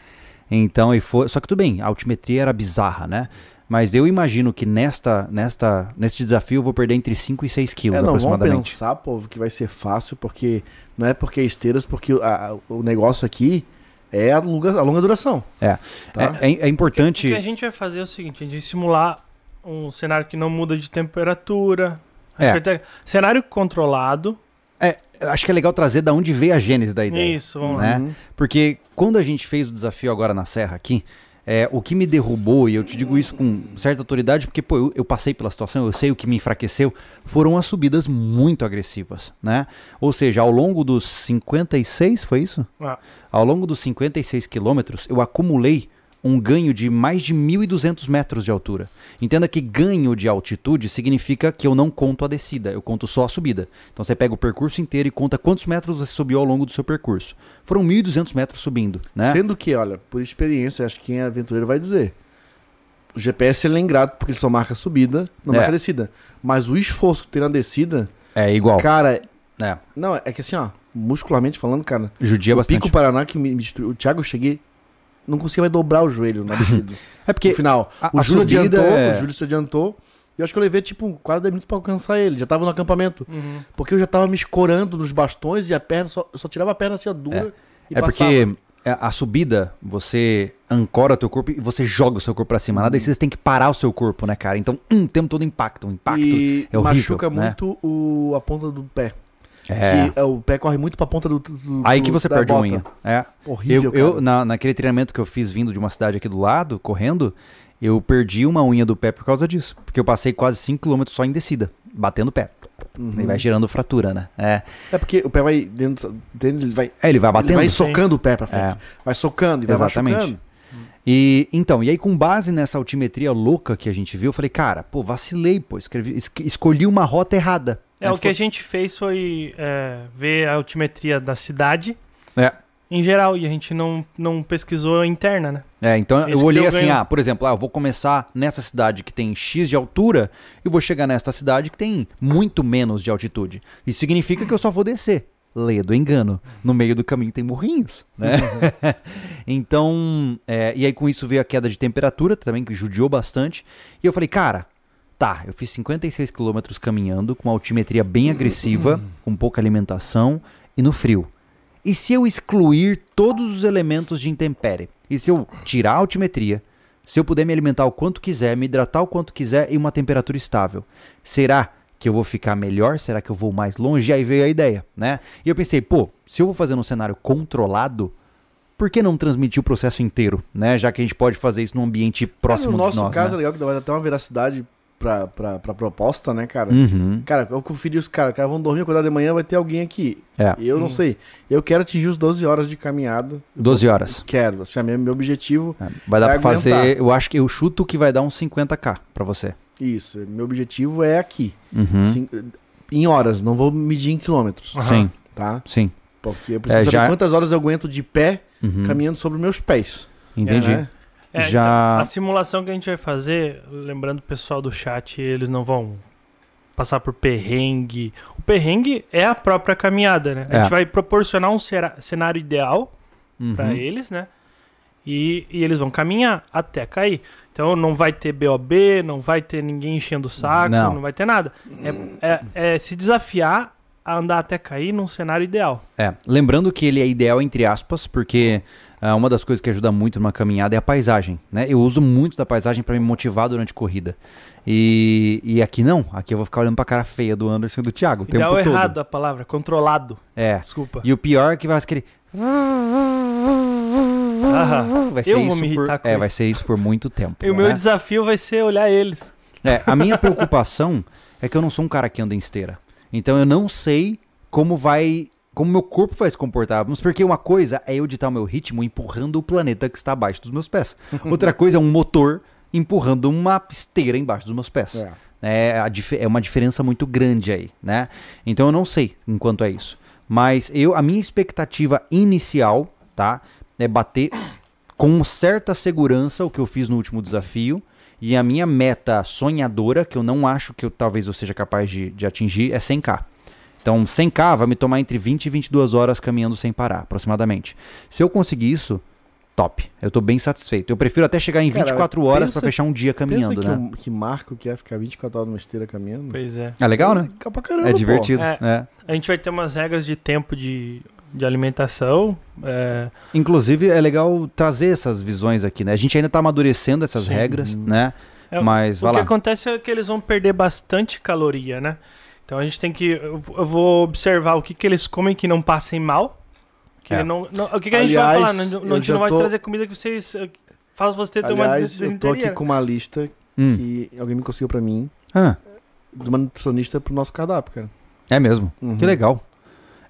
Então, e foi, só que tudo bem, a altimetria era bizarra, né? Mas eu imagino que nesta, nesta, neste desafio eu vou perder entre 5 e 6 quilos É, não, vamos aproximadamente. pensar, povo, que vai ser fácil, porque não é porque é esteiras, porque a- a- o negócio aqui é a longa, a longa duração. É. Tá? É, é- é O importante. que a gente vai fazer é o seguinte: a gente vai simular um cenário que não muda de temperatura. É. ter cenário controlado. É, acho que é legal trazer da onde veio a gênese da ideia. Isso, vamos lá. né? Uhum. Porque quando a gente fez o desafio agora na Serra aqui, é, o que me derrubou, e eu te digo isso com certa autoridade, porque pô, eu, eu passei pela situação, eu sei o que me enfraqueceu, foram as subidas muito agressivas, né? Ou seja, ao longo dos 56, foi isso? Ah. Ao longo dos 56 quilômetros, eu acumulei um ganho de mais de 1.200 metros de altura. Entenda que ganho de altitude significa que eu não conto a descida, eu conto só a subida. Então você pega o percurso inteiro e conta quantos metros você subiu ao longo do seu percurso. Foram 1.200 metros subindo, né? Sendo que, olha, por experiência, acho que quem é aventureiro vai dizer. O GPS ele é ingrato porque ele só marca a subida, não É. marca a descida. Mas o esforço que tem na descida, É igual. cara, É, Não, é que assim, ó, muscularmente falando, cara, judia o bastante. Pico Paraná que me, me destruiu. O Thiago, eu cheguei. Não conseguia mais dobrar o joelho na descida. [LAUGHS] É porque no final. a- o a Júlio subida adiantou, é- o Júlio se adiantou. E eu acho que eu levei, tipo, quase 10 minutos pra alcançar ele. Já tava no acampamento. Uhum. Porque eu já tava me escorando nos bastões e a perna, só, eu só tirava a perna assim, ó, dura. e É passava. porque é, a subida, você ancora o teu corpo e você joga o seu corpo pra cima. Nada Uhum. você tem que parar o seu corpo, né, cara? Então, hum, tem todo impacto. O impacto e é horrível, machuca né? muito o, a ponta do pé. É... Que é, o pé corre muito pra ponta do. do- Aí que você perde bota. unha. É. Horrível, eu, eu na, naquele treinamento que eu fiz vindo de uma cidade aqui do lado, correndo, eu perdi uma unha do pé por causa disso. Porque eu passei quase 5km só em descida, batendo o pé. Uhum. E vai gerando fratura, né? É, É porque o pé vai dentro dele, ele vai. É, ele vai Ele batendo. vai sim. socando o pé pra frente. É. Vai socando e vai Exatamente. machucando. E então, e aí com base nessa altimetria louca que a gente viu, eu falei, cara, pô, vacilei, pô, escrevi, es- escolhi uma rota errada. É, Aí o que a gente fez foi é, ver a altimetria da cidade É. em geral, e a gente não, não pesquisou a interna, né? É, então Esse eu olhei deu assim, ganho. ah, por exemplo, ah, eu vou começar nessa cidade que tem X de altura e vou chegar nesta cidade que tem muito menos de altitude. Isso significa que eu só vou descer. Leia do engano. No meio do caminho tem morrinhos, né? [LAUGHS] então, é, e aí com isso veio a queda de temperatura também, que judiou bastante. E eu falei, cara, tá, eu fiz 56 quilômetros caminhando, com uma altimetria bem agressiva, com pouca alimentação e no frio. E se eu excluir todos os elementos de intempérie? E se eu tirar a altimetria, se eu puder me alimentar o quanto quiser, me hidratar o quanto quiser e uma temperatura estável, será que eu vou ficar melhor? Será que eu vou mais longe? E aí veio a ideia, né? E eu pensei, pô, se eu vou fazer num cenário controlado, por que não transmitir o processo inteiro, né? Já que a gente pode fazer isso num ambiente próximo no de nosso nós, caso né? é legal que dar até uma veracidade pra, pra, pra proposta, né, cara? Uhum. Cara, eu conferi os caras, os caras vão dormir, acordar de manhã, vai ter alguém aqui. É, Eu não Hum. sei. Eu quero atingir os 12 horas de caminhada. 12 horas. Quero. Assim, é meu, meu objetivo. É, Vai dar Vai pra fazer, aguentar. eu acho que eu chuto que vai dar uns 50k pra você. Isso. Meu objetivo é aqui. Uhum. Cin- em horas, não vou medir em quilômetros. Sim, Tá? sim. Porque eu preciso É, saber já- quantas horas eu aguento de pé Uhum. caminhando sobre meus pés. Entendi. né? É, Já- então, a simulação que a gente vai fazer, lembrando o pessoal do chat, eles não vão passar por perrengue. O perrengue é a própria caminhada, né? A É. gente vai proporcionar um cenário ideal Uhum. pra eles, né? E, e eles vão caminhar até cair. Então não vai ter BOB, não vai ter ninguém enchendo o saco, Não. não, vai ter nada. É, é- é se desafiar a andar até cair num cenário ideal. É, lembrando que ele é ideal entre aspas, porque ah, uma das coisas que ajuda muito numa caminhada é a paisagem, né? Eu uso muito da paisagem pra me motivar durante corrida. E, e aqui não, aqui eu vou ficar olhando pra cara feia do Anderson e do Thiago o tempo todo. errado a palavra, controlado. É. Desculpa. E o pior é que vai aquele Ah, vai ser eu vou isso me irritar por, com é, isso. vai ser isso por muito tempo. [LAUGHS] E o meu né? desafio vai ser olhar eles. É, a minha [LAUGHS] preocupação é que eu não sou um cara que anda em esteira. Então eu não sei como vai. Como meu corpo vai se comportar. Mas porque uma coisa é eu ditar o meu ritmo empurrando o planeta que está abaixo dos meus pés. [LAUGHS] Outra coisa é um motor empurrando uma esteira embaixo dos meus pés. É. É, é uma diferença muito grande aí, né? Então eu não sei enquanto é isso. Mas eu, a minha expectativa inicial, tá? É bater com certa segurança o que eu fiz no último desafio. E a minha meta sonhadora, que eu não acho que eu, talvez eu seja capaz de, de atingir, é 100k. Então 100k vai me tomar entre 20 e 22 horas caminhando sem parar, aproximadamente. Se eu conseguir isso, top. Eu tô bem satisfeito. Eu prefiro até chegar em Cara, 24 horas pra fechar um dia caminhando, Pensa que, né? um- que marco que é ficar 24 horas numa esteira caminhando. Pois é. É legal, né? Legal pra caramba, É divertido. É. é. A gente vai ter umas regras de tempo de, de alimentação. é, Inclusive, é legal trazer essas visões aqui, né? A gente ainda tá amadurecendo essas Sim. regras, né? É, Mas, o vai que lá. acontece é que eles vão perder bastante caloria, né? Então a gente tem que. Eu vou observar o que, que eles comem que não passem mal. Que É. não, não- o que, que a gente Aliás, vai falar? Não, a gente não vai tô- trazer comida que vocês. eh, Faz você ter uma Aliás, eu tô aqui com uma lista Hum. que alguém me conseguiu pra mim, Ah, de uma nutricionista pro nosso cardápio, cara. é mesmo. Uhum. Que legal.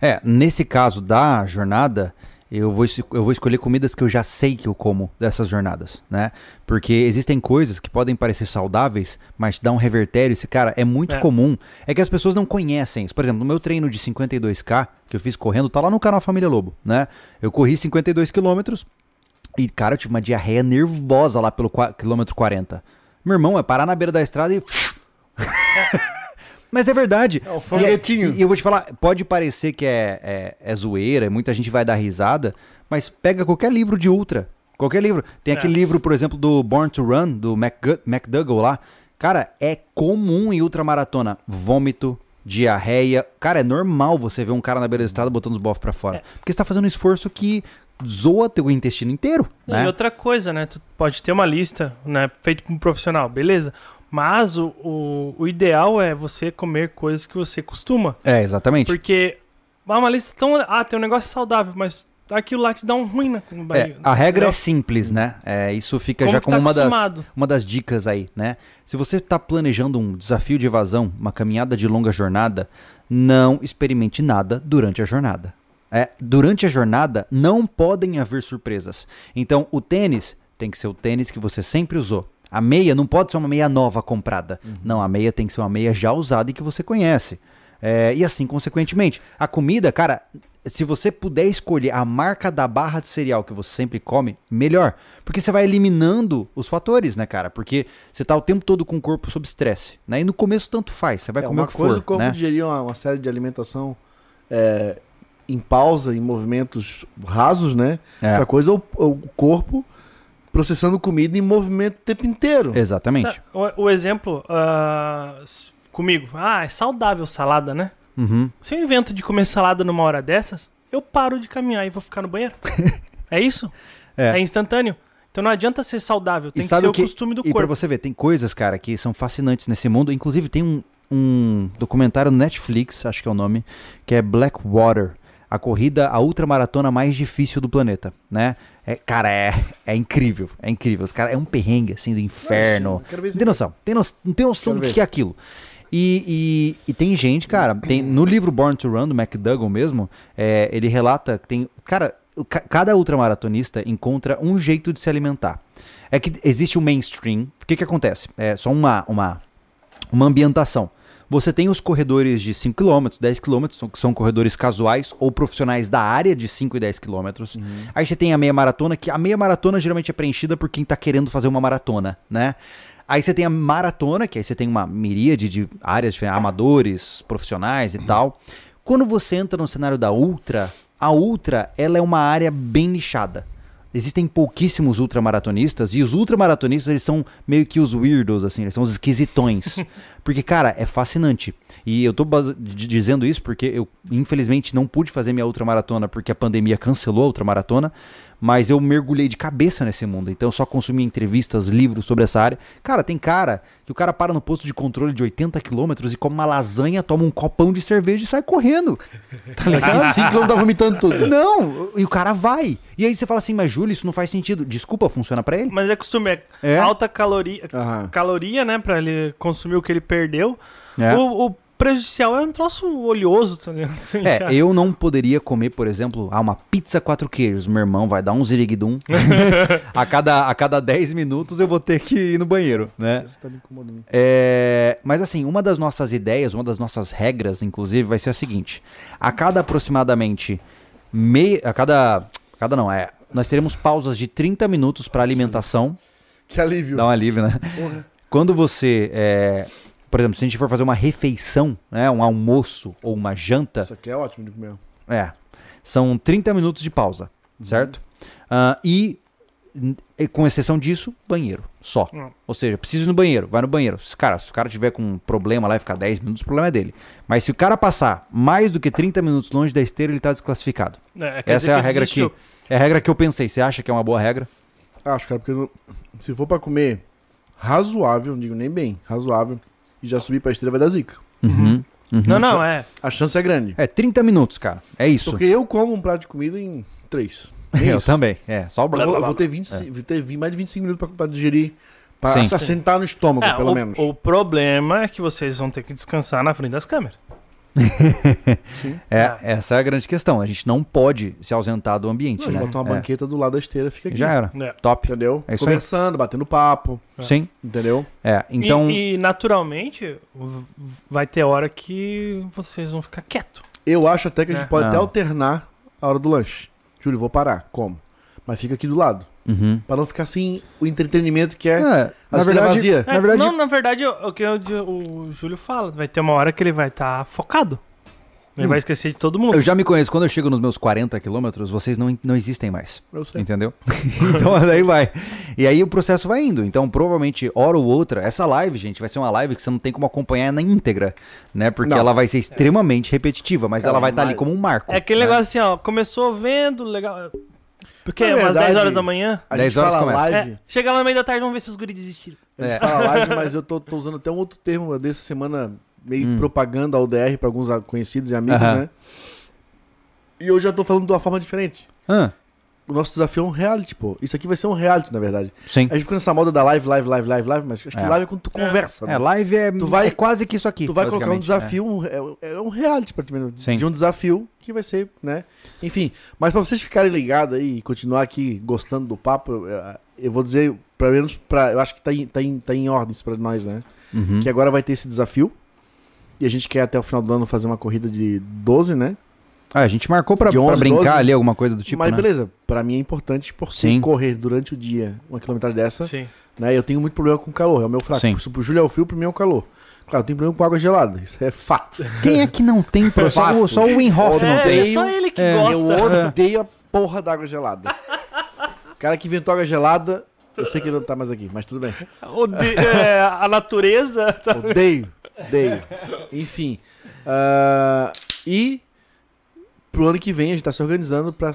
É, nesse caso da jornada, eu vou, eu vou escolher comidas que eu já sei que eu como dessas jornadas, né? Porque existem coisas que podem parecer saudáveis, mas te dá um revertério. Esse cara é muito É. comum. É que as pessoas não conhecem isso. Por exemplo, no meu treino de 52K, que eu fiz correndo, tá lá no canal Família Lobo, né? Eu corri 52 quilômetros e, cara, eu tive uma diarreia nervosa lá pelo quilômetro 40. Meu irmão, é parar na beira da estrada e. [LAUGHS] [LAUGHS] Mas é verdade. É o folhetinho. E, eu vou te falar, pode parecer que é, é, é zoeira, muita gente vai dar risada, mas pega qualquer livro de ultra. Qualquer livro. Tem aquele É. livro, por exemplo, do Born to Run, do McGu- McDougall lá. Cara, é comum em ultramaratona vômito, diarreia. Cara, é normal você ver um cara na beira da estrada botando os bofs pra fora. É. Porque você tá fazendo um esforço que zoa teu intestino inteiro, E né? outra coisa, né? Tu pode ter uma lista, né? Feito por um profissional, beleza. Mas o, o, o ideal é você comer coisas que você costuma. É, exatamente. Porque ah, uma lista tão. Ah, tem um negócio saudável, mas aquilo lá te dá um ruim na É, barriga. a regra é simples, né? É, isso fica Como já como tá uma das, uma das dicas aí, né? Se você está planejando um desafio de evasão, uma caminhada de longa jornada, não experimente nada durante a jornada. É, durante a jornada não podem haver surpresas. Então, o tênis tem que ser o tênis que você sempre usou. A meia não pode ser uma meia nova comprada. Não, a meia tem que ser uma meia já usada e que você conhece. É, e assim, consequentemente, a comida, cara, se você puder escolher a marca da barra de cereal que você sempre come, melhor. Porque você vai eliminando os fatores, né, cara? Porque você tá o tempo todo com o corpo sob estresse, né? E no começo tanto faz, você vai É, comer uma o que coisa for, o corpo né? digerir uma, uma série de alimentação é, em pausa, em movimentos rasos, né? É, Outra coisa é o, o corpo processando comida em movimento o tempo inteiro. exatamente. Tá, o, o exemplo ah, s- comigo. Ah, é saudável salada, né? Uhum. Se eu invento de comer salada numa hora dessas, eu paro de caminhar e vou ficar no banheiro. [LAUGHS] é isso? É. É. instantâneo. Então não adianta ser saudável, tem que sabe ser o que- costume do E pra corpo. você ver, tem coisas, cara, que são fascinantes nesse mundo. Inclusive, tem um, um documentário no Netflix, acho que é o nome, que é Blackwater. A corrida, a ultramaratona mais difícil do planeta, né? É, cara, é, é incrível, é incrível. Os cara, é um perrengue, assim, do inferno. Não se tem noção, tem no, não tem noção Quero do ver. que é aquilo. E, e, e tem gente, cara, tem, no livro Born to Run, do McDougall mesmo, é, ele relata que tem. Cara, o ca- cada ultramaratonista encontra um jeito de se alimentar. É que existe o mainstream. O que, que acontece? É só uma, uma, uma ambientação. Você tem os corredores de 5 km, 10 km, que são corredores casuais ou profissionais da área de 5 e 10 km. Aí você tem a meia maratona, que a meia maratona geralmente é preenchida por quem tá querendo fazer uma maratona, né? Aí você tem a maratona, que aí você tem uma miríade de áreas diferentes, amadores, profissionais e tal. Quando você entra no cenário da ultra, a ultra, ela é uma área bem nichada. Existem pouquíssimos ultramaratonistas e os ultramaratonistas eles são meio que os weirdos assim, eles são os esquisitões. [LAUGHS] porque cara, é fascinante. E eu tô dizendo isso porque eu infelizmente não pude fazer minha ultramaratona porque a pandemia cancelou a ultramaratona, mas eu mergulhei de cabeça nesse mundo. Então eu só consumi entrevistas, livros sobre essa área. Cara, tem cara que o cara para no posto de controle de 80 quilômetros e come uma lasanha, toma um copão de cerveja e sai correndo. [LAUGHS] Tá ligado? 5 km tá vomitando tudo. Não, e o cara vai. E aí você fala assim, mas Júlio, isso não faz sentido. Desculpa, funciona pra ele? Mas é costume, é, É? alta caloria, Aham. caloria, né? Pra ele consumir o que ele perdeu. É. O, o prejudicial é um troço oleoso, tá ligado? [LAUGHS] É, eu não poderia comer, por exemplo, ah, uma pizza quatro queijos. Meu irmão vai dar um ziriguidum. [LAUGHS] [LAUGHS] a, cada, a cada 10 minutos eu vou ter que ir no banheiro, né? Você tá me incomodando. É, mas assim, uma das nossas ideias, uma das nossas regras, inclusive, vai ser a seguinte: a cada aproximadamente meia, a cada, a cada não é, nós teremos pausas de 30 minutos para alimentação. Que alívio. Dá um alívio, né? Porra. Quando você, é, por exemplo, se a gente for fazer uma refeição, né, um almoço ou uma janta, Isso aqui é ótimo de comer. é, são 30 minutos de pausa, certo? Ah, e, e com exceção disso, banheiro, só. Hum. Ou seja, preciso ir no banheiro, vai no banheiro. Se, cara, se o cara tiver com um problema lá e ficar 10 minutos, o problema é dele. Mas se o cara passar mais do que 30 minutos longe da esteira, ele tá desclassificado. É, Essa é a que regra desistiu. que é a regra que eu pensei. Você acha que é uma boa regra? Acho, cara, porque não- se for pra comer razoável, não digo nem bem, razoável, e já subir pra esteira vai dar zica. Uhum. Uhum. Não, não, é. A chance é grande. É 30 minutos, cara. É isso. Porque eu como um prato de comida em 3. eu também. É, só o Eu blá, vou, blá, ter, 20, vou ter mais de 25 minutos pra, pra digerir. Pra Sim. se assentar no estômago, É, pelo o, menos. o problema é que vocês vão ter que descansar na frente das câmeras. [LAUGHS] É, essa é a grande questão. A gente não pode se ausentar do ambiente, Não, né? botar uma É. banqueta do lado da esteira, fica aqui. Já era. É. Top. Entendeu? É isso aí. Conversando, batendo papo, Sim. entendeu? É, então. E, e, naturalmente vai ter hora que vocês vão ficar quieto. Eu acho até que a gente É. pode até Não. alternar a hora do lanche. Júlio, vou parar. Como? Mas fica aqui do lado. Uhum. Pra não ficar sem o entretenimento que é, É, a verdade, vazia. É, na verdade, Não, na verdade, o que o, o Júlio fala, vai ter uma hora que ele vai estar focado. Ele Hum. vai esquecer de todo mundo. eu já me conheço. Quando eu chego nos meus 40 quilômetros, vocês não, não existem mais. Eu sei. Entendeu? [LAUGHS] então daí vai. E aí o processo vai indo. Então, provavelmente, hora ou outra, essa live, gente, vai ser uma live que você não tem como acompanhar na íntegra, né? Porque Não. ela vai ser extremamente repetitiva, mas Cara, ela vai estar ali mas- como um marco. É aquele né? negócio assim, ó, começou vendo, legal. Porque é umas verdade, 10 horas da manhã. A 10 gente horas fala começa. live, É, chega lá no meio da tarde, vamos ver se os guris desistiram. a gente É. fala live, [LAUGHS] mas eu tô, tô usando até um outro termo dessa semana, meio Hum. propaganda ao DR pra alguns a- conhecidos e amigos, Aham. né? E eu já tô falando de uma forma diferente. Ah, O nosso desafio é um reality, pô. Isso aqui vai ser um reality, na verdade. sim. A gente fica nessa moda da live, live, live, live, live, mas acho que É. live é quando tu conversa, É, né? live é, Tu vai- é quase que isso aqui. Tu vai colocar um desafio, um, é, é um reality praticamente. Sim. De um desafio que vai ser, né? Enfim, mas pra vocês ficarem ligados aí e continuar aqui gostando do papo, eu, eu vou dizer, pelo menos pra. Eu acho que tá em, tá em, tá em ordens pra nós, né? É. Uhum. Que agora vai ter esse desafio. E a gente quer até o final do ano fazer uma corrida de 12, né? Ah, a gente marcou pra, De pra 11, brincar 12. ali, alguma coisa do tipo, mas né? beleza, pra mim é importante porque Sim. correr durante o dia uma quilometragem dessa, Sim. né? Eu tenho muito problema com calor, é o meu fraco. Sim. Pro Júlio é o frio, pro mim é o calor. Claro, eu tenho problema com água gelada, isso é fato. Quem é que não tem? [LAUGHS] Só, o- só o Winhoff não tem. é só ele que É, Eu gosta. odeio a porra da água gelada. O cara que inventou água gelada, eu sei que ele não tá mais aqui, mas tudo bem. O de- é, a natureza. tá- Odeio, odeio. Enfim. ah, e pro ano que vem a gente tá se organizando pra,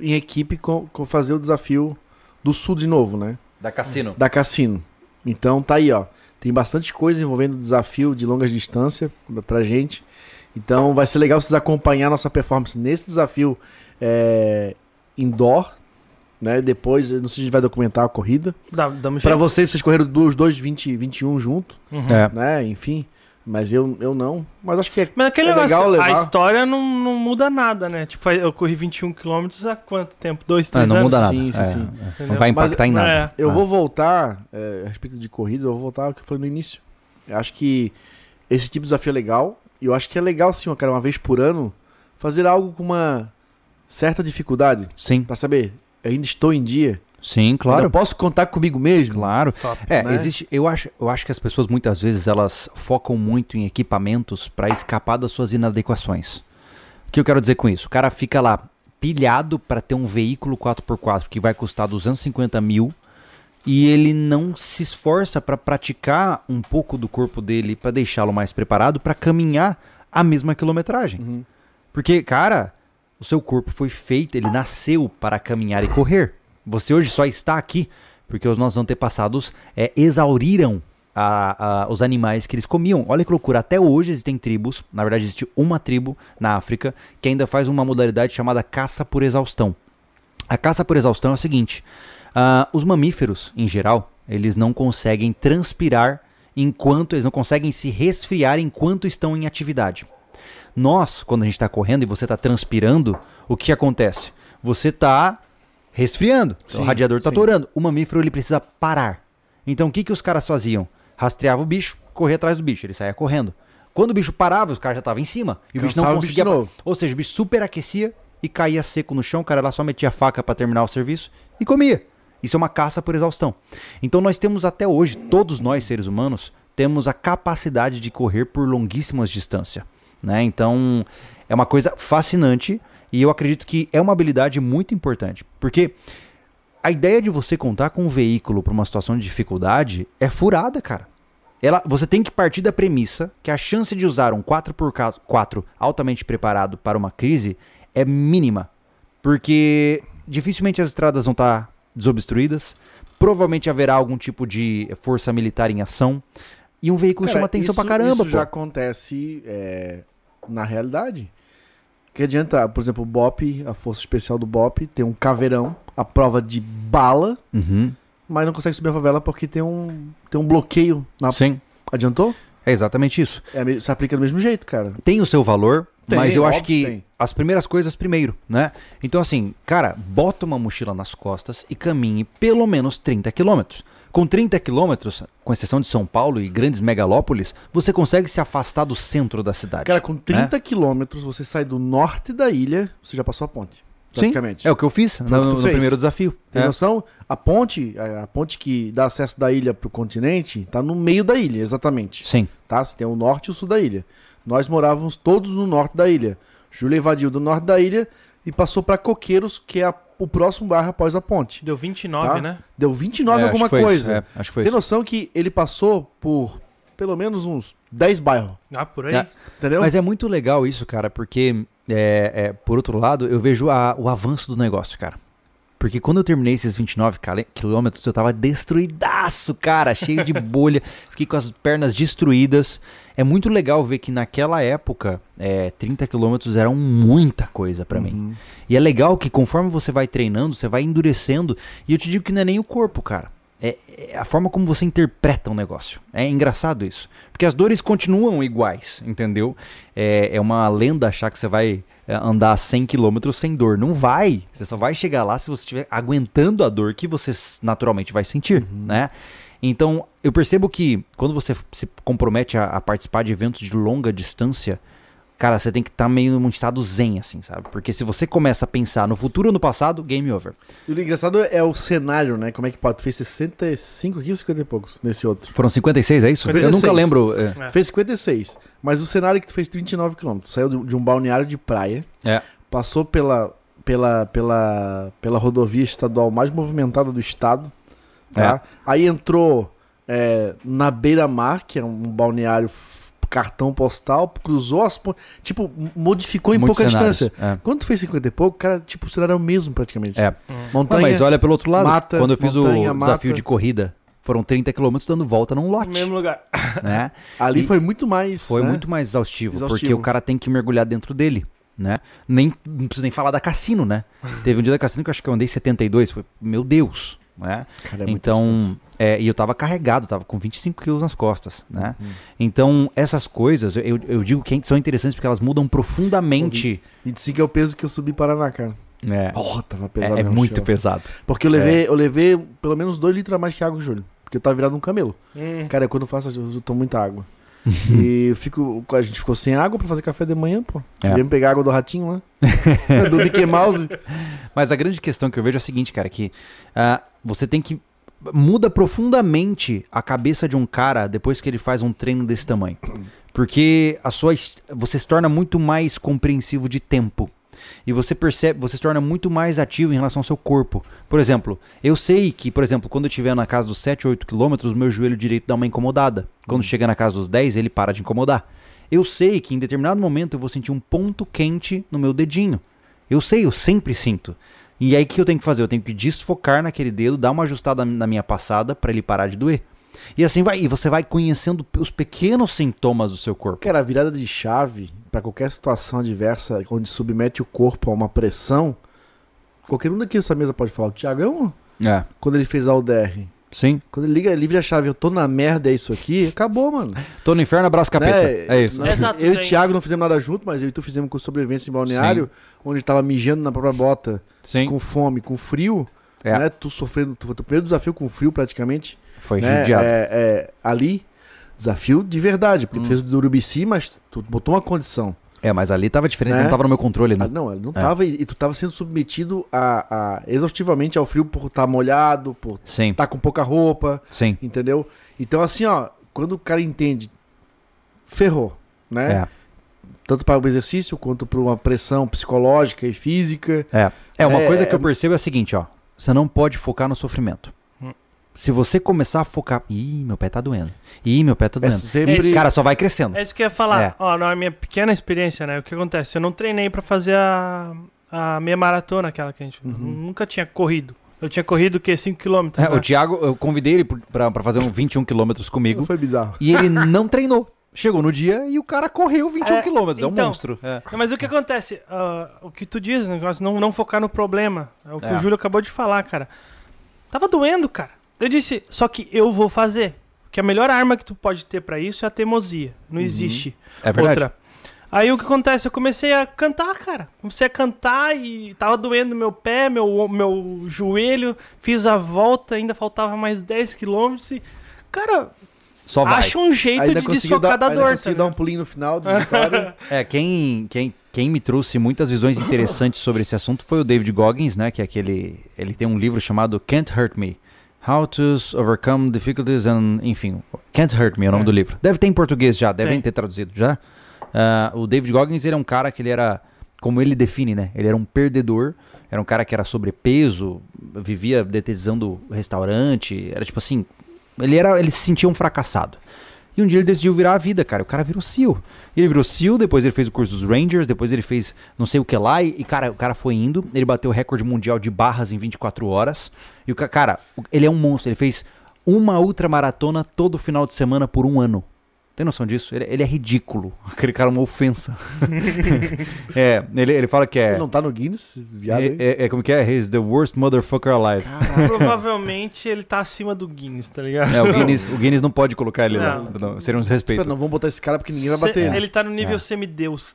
em equipe com, com fazer o desafio do sul de novo, né? Da Cassino. Da Cassino. Então tá aí, ó. Tem bastante coisa envolvendo o desafio de longas distâncias pra- gente. Então vai ser legal vocês acompanhar nossa performance nesse desafio é, indoor. Né? Depois, não sei se a gente vai documentar a corrida. Dá, damos Pra vocês, vocês correram dos dois 20, 21 junto, Uhum. É. né? Enfim. Mas eu, eu não. Mas acho que é. Mas aquele É negócio, legal a levar. história não, não muda nada, né? Tipo, eu corri 21 km há quanto tempo? Dois, Ah, três não anos? muda nada. Sim, sim, É, sim. é. Não vai impactar Mas- em nada. é, Eu Ah. vou voltar, é, a respeito de corrida, eu vou voltar ao que eu falei no início. Eu acho que esse tipo de desafio é legal. E eu acho que é legal, sim, cara, uma vez por ano, fazer algo com uma certa dificuldade. Sim, Pra saber, eu ainda estou em dia. Sim, claro. Ainda posso contar comigo mesmo. Claro. Top. É, né? existe. Eu acho, eu acho que as pessoas muitas vezes elas focam muito em equipamentos pra escapar das suas inadequações. O que eu quero dizer com isso? O cara fica lá pilhado pra ter um veículo 4x4 que vai custar 250 mil e ele não se esforça pra praticar um pouco do corpo dele pra deixá-lo mais preparado pra caminhar a mesma quilometragem. Uhum. Porque, cara, o seu corpo foi feito, ele nasceu para caminhar e correr. Você hoje só está aqui porque os nossos antepassados é, exauriram a- a- os animais que eles comiam. Olha que loucura, até hoje existem tribos, na verdade existe uma tribo na África que ainda faz uma modalidade chamada caça por exaustão. A caça por exaustão é o seguinte: ah, os mamíferos, em geral, eles não conseguem transpirar enquanto eles não conseguem se resfriar enquanto estão em atividade. Nós, quando a gente está correndo e você está transpirando, o que acontece? Você está resfriando, Sim, o radiador está sim. torando. O mamífero ele precisa parar. Então o que, que os caras faziam? Rastreava o bicho, corria atrás do bicho, ele saía correndo. Quando o bicho parava, os caras já estavam em cima. E o bicho não Cansava o bicho conseguia. de novo. Ou seja, o bicho superaquecia e caía seco no chão, o cara lá só metia a faca para terminar o serviço e comia. Isso é uma caça por exaustão. Então nós temos até hoje, todos nós seres humanos, temos a capacidade de correr por longuíssimas distâncias. Né? Então é uma coisa fascinante e eu acredito que é uma habilidade muito importante. Porque a ideia de você contar com um veículo para uma situação de dificuldade é furada, cara. Ela, você tem que partir da premissa que a chance de usar um 4x4 altamente preparado para uma crise é mínima. Porque dificilmente as estradas vão estar desobstruídas, provavelmente haverá algum tipo de força militar em ação, e um veículo Cara, chama atenção isso, pra caramba, Isso pô. já acontece é, na realidade. Que adianta, por exemplo, o BOP, a Força Especial do BOP, tem um caveirão, a prova de bala, Uhum. mas não consegue subir a favela porque tem um, tem um bloqueio. Na... Sim, Adiantou? é exatamente isso. É, se aplica do mesmo jeito, cara. tem o seu valor, Tem, mas eu acho óbvio que que tem. as primeiras coisas primeiro, né? Então, assim, cara, bota uma mochila nas costas e caminhe pelo menos 30 quilômetros. Com 30 quilômetros, com exceção de São Paulo e grandes megalópolis, você consegue se afastar do centro da cidade. Cara, com né? 30 quilômetros, você sai do norte da ilha, você já passou a ponte. Sim, é o que eu fiz no, o no primeiro desafio. Tem É. noção? A ponte, a a ponte que dá acesso da ilha pro continente, tá no meio da ilha, exatamente. Sim. Tá? Você tem o norte e o sul da ilha. Nós morávamos todos no norte da ilha. Júlia invadiu do norte da ilha e passou pra Coqueiros, que é a- o próximo bairro após a ponte. Deu 29, Tá. né? Deu 29 É, acho alguma foi isso, coisa. é, acho que foi Tem isso. noção que ele passou por pelo menos uns 10 bairros, Ah, por aí. É. entendeu? Mas é muito legal isso, cara, porque, é, é, por outro lado, eu vejo a- o avanço do negócio, cara. Porque quando eu terminei esses 29 cale- quilômetros, eu tava destruidaço, cara, cheio de [LAUGHS] bolha, fiquei com as pernas destruídas. É muito legal ver que naquela época, é, 30 quilômetros eram muita coisa pra mim. Uhum. E é legal que conforme você vai treinando, você vai endurecendo. E eu te digo que não é nem o corpo, cara. É, é a forma como você interpreta um negócio. É engraçado isso. Porque as dores continuam iguais, entendeu? É, é uma lenda achar que você vai é, andar 100 km sem dor. Não vai. Você só vai chegar lá se você estiver aguentando a dor que você naturalmente vai sentir, né? Então, eu percebo que quando você se compromete a, a participar de eventos de longa distância, cara, você tem que estar meio num estado zen, assim, sabe? Porque se você começa a pensar no futuro ou no passado, game over. E o engraçado é o cenário, né? Como é que pode? Tu fez 65 aqui ou 50 e poucos nesse outro? Foram 56, é isso? Eu 56. nunca lembro. É. É. Fez 56. Mas o cenário é que tu fez 39 km. Saiu de- um balneário de praia, É. passou pela, pela, pela, pela rodovia estadual mais movimentada do estado. Tá? Aí entrou é, na beira-mar, que é um balneário cartão postal, cruzou as pontes. Tipo, modificou em Muitos pouca cenários. distância. É. Quando tu fez 50 e pouco, cara, tipo, o cenário é o mesmo praticamente. É. Hum. Não, Montanha, mas olha pelo outro lado. mata, quando eu fiz montanha, o desafio mata. de corrida, foram 30 km dando volta num No lote. mesmo lugar. [LAUGHS] Né? ali E- foi muito mais. Foi né? muito mais exaustivo, porque Exaustivo. o cara tem que mergulhar dentro dele. Né? Nem, não preciso nem falar da Cassino, né? [LAUGHS] Teve um dia da Cassino que eu acho que eu andei 72. Foi, meu Deus. Né? Cara, é então, é, e eu tava carregado, tava com 25 quilos nas costas, né? Uhum. Então, essas coisas, eu, eu digo que são interessantes porque elas mudam profundamente. 25 é o peso que eu subi Paraná, cara. É, Porra, tava pesado. é, é muito chão. pesado. Porque eu levei, eu levei pelo menos 2 litros a mais que água, Júlio. Porque eu tava virado um camelo. Hum. Cara, quando eu faço, eu tomo muita água. [LAUGHS] e eu fico, a gente ficou sem água pra fazer café de manhã, pô. É. Pegar água do ratinho lá. [LAUGHS] do Mickey Mouse. Mas a grande questão que eu vejo é a seguinte, cara, que ah, você tem que muda profundamente a cabeça de um cara depois que ele faz um treino desse tamanho. Porque a sua você se torna muito mais compreensivo de tempo. E você percebe, você se torna muito mais ativo em relação ao seu corpo. Por exemplo, eu sei que, por exemplo, quando eu estiver na casa dos 7 ou 8 quilômetros, o meu joelho direito dá uma incomodada. Quando chega na casa dos 10, ele para de incomodar. Eu sei que em determinado momento eu vou sentir um ponto quente no meu dedinho. Eu sei, eu sempre sinto. E aí o que eu tenho que fazer? Eu tenho que desfocar naquele dedo, dar uma ajustada na minha passada para ele parar de doer. E assim vai, e você vai conhecendo os pequenos sintomas do seu corpo. Cara, a virada de chave pra qualquer situação adversa onde submete o corpo a uma pressão. Qualquer um daqui dessa mesa pode falar. O Thiagão, É, quando ele fez a UDR, sim. quando ele liga, livre a chave, eu tô na merda, é isso aqui, acabou, mano. Tô no inferno, abraço capeta. Né? É isso. Nós- Exato, eu e o Thiago não fizemos nada junto, mas eu e tu fizemos com sobrevivência em balneário, onde tava mijando na própria bota, Sim. com fome, com frio. É. Né? Tu sofrendo, tu foi o teu primeiro desafio com frio praticamente. Foi né? judiado. É, é, ali, desafio de verdade, porque Hum. tu fez o do Urubici, mas tu botou uma condição. É, mas ali tava diferente, Né? não tava no meu controle, Ah, né? não, ela não É. tava, e, e tu tava sendo submetido a, a- exaustivamente ao frio por estar molhado, por estar com pouca roupa, sim. entendeu? Então, assim, ó, quando o cara entende, ferrou, né? É. Tanto para o exercício quanto para uma pressão psicológica e física. É. É, uma É, coisa que eu é- percebo é a seguinte, ó. Você não pode focar no sofrimento. Se você começar a focar. Ih, meu pé tá doendo. Ih, meu pé tá É doendo. sempre. Esse cara só vai crescendo. É isso que eu ia falar. É. Ó, na minha pequena experiência, né? O que acontece? Eu não treinei pra fazer a, a meia maratona, aquela que a gente. Uhum. Nunca tinha corrido. Eu tinha corrido o quê? 5km. É, o Thiago, eu convidei ele pra, pra fazer um 21 quilômetros comigo. Foi bizarro. E ele não treinou. Chegou no dia e o cara correu 21 É, quilômetros. É um então, monstro. É. Mas o que acontece? Ah, o que tu diz, negócio, não, não focar no problema. É o que É. o Júlio acabou de falar, cara. Tava doendo, cara. Eu disse, só que eu vou fazer. Que a melhor arma que tu pode ter pra isso é a teimosia. Não existe. É verdade. outra. Aí o que acontece? Eu comecei a cantar, cara. Comecei a cantar e tava doendo meu pé, meu, meu joelho. Fiz a volta, ainda faltava mais 10 quilômetros. E, cara, Só vai. Acha um jeito Ainda de desfocar da dor. conseguiu tá dar um pulinho no final de vitória. [LAUGHS] É, quem, quem, quem me trouxe muitas visões interessantes sobre esse assunto foi o David Goggins, né? Que é aquele. Ele tem um livro chamado Can't Hurt Me. How to Overcome Difficulties and. Enfim, Can't Hurt Me é o nome É. do livro. Deve ter em português já, devem Tem. ter traduzido já. Ah, o David Goggins, ele é um cara que ele era. Como ele define, né? Ele era um perdedor. Era um cara que era sobrepeso, vivia detetizando restaurante. Era tipo assim. Ele, era, ele se sentia um fracassado. E um dia ele decidiu virar a vida, cara. O cara virou SEAL. Ele virou SEAL, depois ele fez o curso dos Rangers, depois ele fez não sei o que lá. E, cara, o cara foi indo. Ele bateu o recorde mundial de barras em 24 horas. E o ca- cara, ele é um monstro. Ele fez uma ultramaratona todo final de semana por um ano. Tem noção disso? Ele, ele é ridículo. [LAUGHS] Aquele cara é uma ofensa. [LAUGHS] é, ele, ele fala que é. Ele não tá no Guinness, viado. É, é- é como que é? He's the worst motherfucker alive. [LAUGHS] Provavelmente ele tá acima do Guinness, tá ligado? É, o Guinness, o Guinness não pode colocar ele lá. Não. Não, seria um desrespeito. Tipo, Não vamos botar esse cara porque ninguém vai Se- bater. ele. Ele tá no nível É. semideus.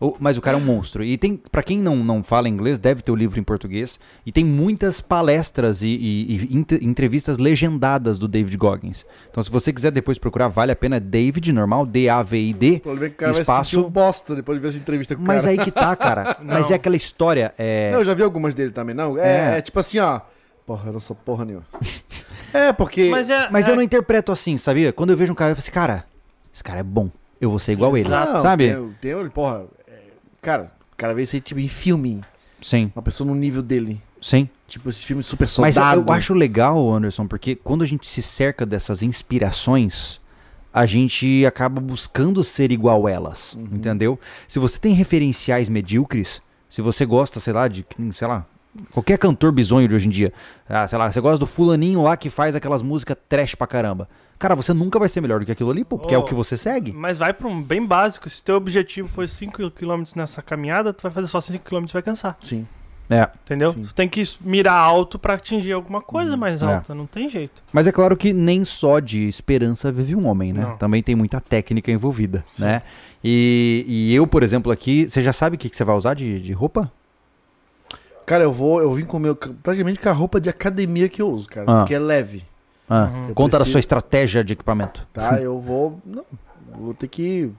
O- Mas o cara é um monstro. E tem, para quem não, não fala inglês, deve ter o livro em português. E tem muitas palestras e, e- e entrevistas legendadas do David Goggins. Então, se você quiser depois procurar, vale a pena. David, normal, D-A-V-I-D. O problema é que o cara vai Espaço- sentir um bosta depois de ver essa entrevista com o Mas cara. aí que tá, cara. [LAUGHS] Mas é aquela história. É... Não, eu já vi algumas dele também, não. É, É. é tipo assim, ó. Porra, eu não sou porra nenhuma. [LAUGHS] é, porque. Mas, é, Mas é- eu não interpreto assim, sabia? Quando eu vejo um cara, eu falo assim, cara, esse cara é bom. Eu vou ser igual ele. Não, Sabe? Tem, tem, porra. é, cara, o cara vê isso aí tipo em filme. Sim, Uma pessoa no nível dele. sim. Tipo esse filme super Mas soldado. eu acho legal, Anderson, porque quando a gente se cerca dessas inspirações, a gente acaba buscando ser igual elas, Uhum. entendeu? Se você tem referenciais medíocres, se você gosta, sei lá, de, sei lá, qualquer cantor bizonho de hoje em dia, ah, sei lá, você gosta do fulaninho lá que faz aquelas músicas trash pra caramba. Cara, você nunca vai ser melhor do que aquilo ali, pô, porque é o Oh. que você segue. Mas vai pra um bem básico. Se teu objetivo foi 5km nessa caminhada, tu vai fazer só 5km e vai cansar. Sim. É. Entendeu? Sim. Tu tem que mirar alto pra atingir alguma coisa mais é. alta. Não tem jeito. Mas é claro que nem só de esperança vive um homem, né? Não. Também tem muita técnica envolvida, né? E, e eu, por exemplo, aqui, você já sabe o que, que você vai usar de, de roupa? Cara, eu vou, eu vim com o meu, praticamente com a roupa de academia que eu uso, cara. Ah. Porque é leve, Ah, Uhum. Conta da preciso- sua estratégia de equipamento. tá? Eu vou, não, vou ter que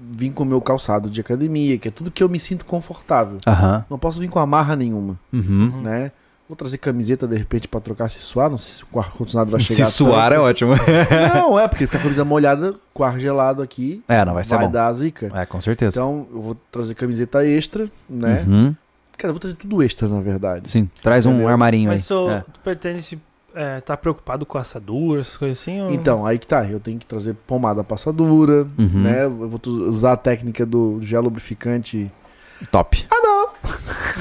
vir com o meu calçado de academia, que é tudo que eu me sinto confortável. Aham. Não posso vir com amarra nenhuma, Uhum. né? Vou trazer camiseta de repente pra trocar se suar, não sei se o ar-condicionado vai [LAUGHS] Se chegar. suar é tanto. ótimo. [LAUGHS] Não, é, porque fica a camisa molhada com ar gelado aqui, É, não, vai ser bom. dar zica. É, com certeza. Então, eu vou trazer camiseta extra, né? Uhum. Cara, eu vou trazer tudo extra, na verdade. Sim, traz um Entendeu? armarinho Mas aí. sou, É. tu pertence. É, tá preocupado com assaduras, essas coisas assim? Ou... Então, aí que tá. Eu tenho que trazer pomada passadura, Uhum. né? Eu vou usar a técnica do gel lubrificante Top.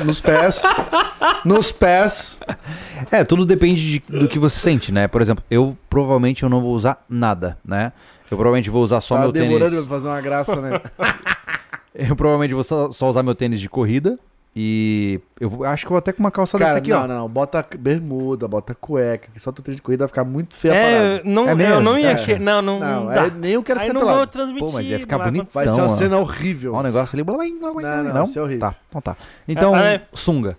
nos pés. nos pés. É, tudo depende de- do que você sente, né? Por exemplo, eu provavelmente eu não vou usar nada, né? Eu provavelmente vou usar só tá meu demorando tênis. pra fazer uma graça, né? [LAUGHS] Eu provavelmente vou só, só usar meu tênis de corrida. E eu acho que eu vou até com uma calça dessa Cara, aqui, não, ó. não, não. Bota bermuda, bota cueca, que só tu tênis de corrida vai ficar muito feia a É, parada. não, É mesmo, eu não ia. que- Não, não, Não, não dá. é, nem eu quero Aí ficar não vou pelado. transmitir. Pô, mas ia ficar não vai bonito. Vai acontecer. ser uma ó. cena horrível. Ó, o negócio ali. blá, blá, blá, blá, Não, não, isso é horrível. Tá, então tá. Então, É, é. sunga.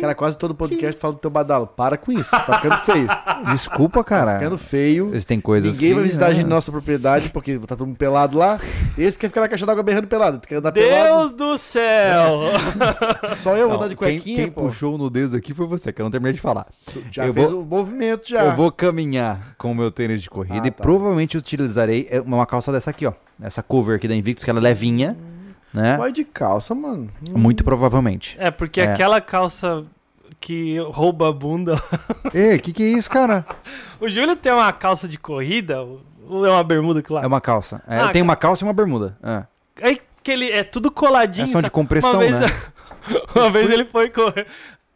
Cara, quase todo podcast fala do teu badalo. Para com isso. Tá ficando feio. [LAUGHS] Desculpa, cara. Tá ficando feio. Eles têm coisas Ninguém que, vai visitar a gente né? na nossa propriedade, porque tá todo mundo pelado lá. Esse quer ficar na caixa d'água berrando pelado. Tu quer andar pelado? Deus do céu! [LAUGHS] Só eu vou Não, andar de quem, cuequinha, quem pô. puxou o nudez aqui foi você, que eu não terminei de falar. Já eu fez vou- o movimento já. Eu vou caminhar com o meu tênis de corrida Ah, e tá. provavelmente utilizarei é, uma calça dessa aqui, ó. Essa cover aqui da Invictus, que ela é levinha, né? Vai de calça, mano. Muito provavelmente. É, porque É. aquela calça que rouba a bunda. Ei, que que é isso, cara? O Júlio tem uma calça de corrida? Ou é uma bermuda que lá? É uma calça. É, Ah, eu tenho uma calça e uma bermuda. É. Aí que ele é tudo coladinho. Essas são de compressão, uma vez, né? [LAUGHS] uma vez ele foi correr.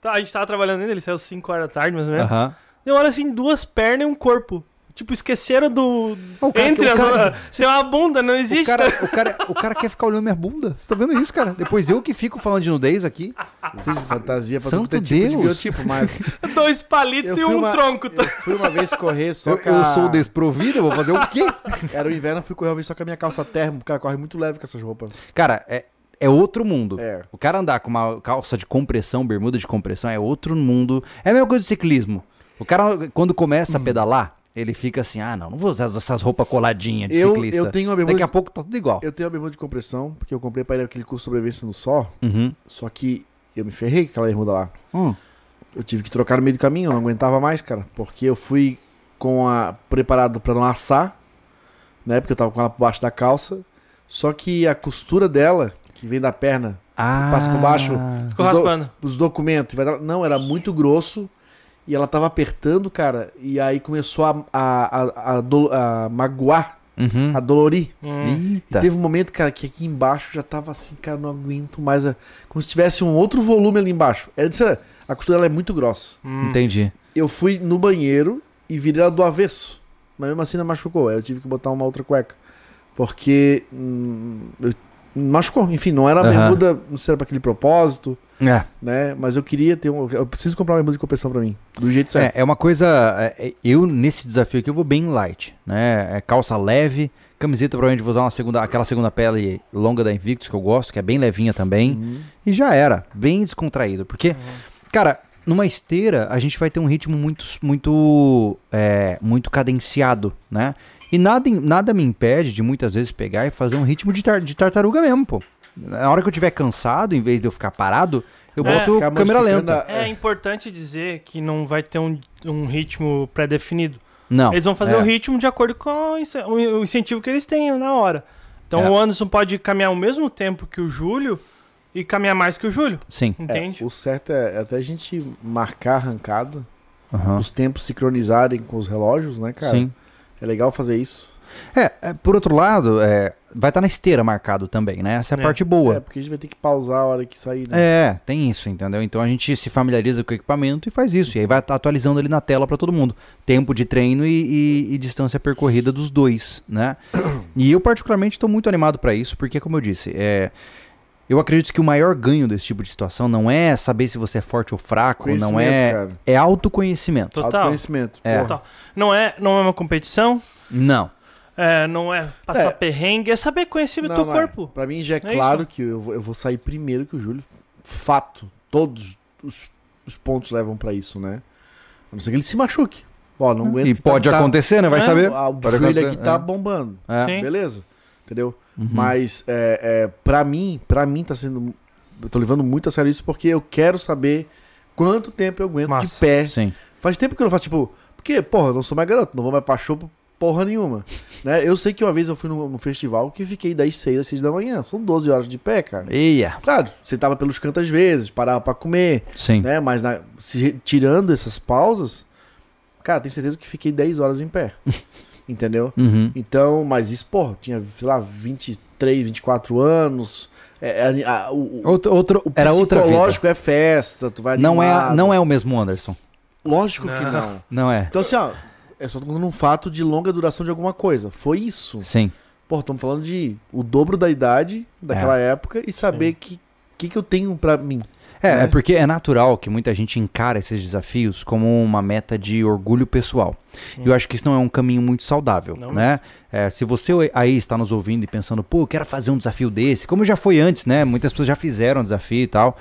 Tá, a gente tava trabalhando ainda, ele saiu 5 horas da tarde, mais ou menos. Aham. Deu hora assim, duas pernas e um corpo. Tipo, esqueceram do. O cara- Entre o as. cara- [LAUGHS] Tem uma bunda, não O existe. cara, o, cara, o cara quer ficar olhando minha bunda. Você tá vendo isso, cara? Depois eu que fico falando de nudez aqui. Vocês- Fantasia pra Santo todo tipo de Deus. biotipo, mas Dois [LAUGHS] palitos Eu e um uma- tronco. tá? eu fui uma vez correr só Eu, com eu a... sou desprovido, eu vou fazer o quê? [LAUGHS] Era o inverno, eu fui correr uma vez só com a minha calça termo. O cara corre muito leve com essas roupas. Cara, é, é outro mundo. É. O cara andar com uma calça de compressão, bermuda de compressão, é outro mundo. É a mesma coisa do ciclismo. O cara, quando começa a pedalar, ele fica assim, ah, não, não vou usar essas roupas coladinhas de Eu, ciclista. eu tenho uma bermuda Daqui a pouco tá tudo igual. Eu tenho a bermuda de compressão, porque eu comprei pra ir naquele curso de sobrevivência no sol, Uhum. só que eu me ferrei com aquela bermuda lá. Hum. Eu tive que trocar no meio do caminho, eu não aguentava mais, cara, porque eu fui com a preparado pra não assar, né, porque eu tava com ela por baixo da calça, só que a costura dela, que vem da perna, Ah. Passa por baixo. Ficou Os do- raspando. os documentos, não, era muito grosso, e ela tava apertando, cara, e aí começou a, a, a, a, do- a magoar, Uhum. a dolorir. Hum. E teve um momento, cara, que aqui embaixo já tava assim, cara, não aguento mais. a- Como se tivesse um outro volume ali embaixo. É, sério, a costura ela é muito grossa. Hum. Entendi. Eu fui no banheiro e virei ela do avesso. Mas mesmo assim não machucou. Aí eu tive que botar uma outra cueca. Porque. hum, eu- machucou. Enfim, não era a Aham. bermuda, não sei se era pra aquele propósito, É. né? Mas eu queria ter um. Eu preciso comprar uma bermuda de compressão pra mim. Do jeito certo. É, é uma coisa. é, é, eu, nesse desafio aqui, eu vou bem light, né? É calça leve, camiseta, provavelmente vou usar uma segunda, aquela segunda pele longa da Invictus que eu gosto, que é bem levinha também. Uhum. E já era, bem descontraído. Porque, cara, numa esteira a gente vai ter um ritmo muito, muito, é, muito cadenciado, né? E nada, nada me impede de muitas vezes pegar e fazer um ritmo de, tar- de tartaruga mesmo, pô. Na hora que eu tiver cansado, em vez de eu ficar parado, eu É, boto câmera lenta. a- É importante dizer que não vai ter um, um ritmo pré-definido. Não. Eles vão fazer é. o ritmo de acordo com o ince- o incentivo que eles têm na hora. Então É. o Anderson pode caminhar o mesmo tempo que o Júlio e caminhar mais que o Júlio. Sim. É, Entende? o certo é até a gente marcar a arrancada, Aham. os tempos sincronizarem com os relógios, né, cara? Sim. É legal fazer isso. É, é, por outro lado, é, vai estar na esteira marcado também, né? Essa é a É. parte É, boa. porque a gente vai ter que pausar a hora que sair, né? É, tem isso, entendeu? Então a gente se familiariza com o equipamento e faz isso. E aí vai tá atualizando ali na tela para todo mundo. Tempo de treino e, e- e distância percorrida dos dois, né? [COUGHS] E eu particularmente estou muito animado para isso, porque como eu disse, é, eu acredito que o maior ganho desse tipo de situação não é saber se você é forte ou fraco, não é, cara. é autoconhecimento. Total. Autoconhecimento. É. Total. Não é, não é uma competição, Não. É, não é passar É. perrengue, é saber conhecer o teu não é. corpo. Pra mim já é, É claro isso. que eu vou, eu vou sair primeiro que o Júlio. Fato. Todos os, os pontos levam pra isso, né? A não ser que ele se machuque. Ó, não aguento. E que tá- pode tá- acontecer, né? Vai É. saber. O Pode joelho aqui tá é. bombando. É. Sim. Beleza? Entendeu? Uhum. Mas é, é, pra mim, pra mim tá sendo. Eu tô levando muito a sério isso porque eu quero saber quanto tempo eu aguento de Massa. pé. Sim. Faz tempo que eu não faço, tipo, porque, porra, eu não sou mais garoto, não vou mais pra show porra nenhuma. né? Eu sei que uma vez eu fui num, num festival que fiquei das 6 às 6 da manhã. São 12 horas de pé, cara. Eia. Claro, sentava pelos cantos às vezes, parava pra comer, Sim. né? Mas na- se- tirando essas pausas, cara, tenho certeza que fiquei 10 horas em pé. [LAUGHS] Entendeu? Uhum. Então, mas isso, porra, tinha, sei lá, 23, 24 anos. É, é, a- o, o- Outro, outro, o era outra vida. psicológico é festa, tu vai Não é, não é o mesmo Anderson. Lógico que Não. não. Não é. Então, assim, ó, é só um fato de longa duração de alguma coisa. Foi isso. Sim. Pô, estamos falando de o dobro da idade daquela época e saber que que, que eu tenho pra mim. É, né? é porque é natural que muita gente encara esses desafios como uma meta de orgulho pessoal. E eu acho que isso não é um caminho muito saudável, Não né? É, se você aí está nos ouvindo e pensando, pô, eu quero fazer um desafio desse, como já foi antes, né? Muitas pessoas já fizeram um desafio e tal.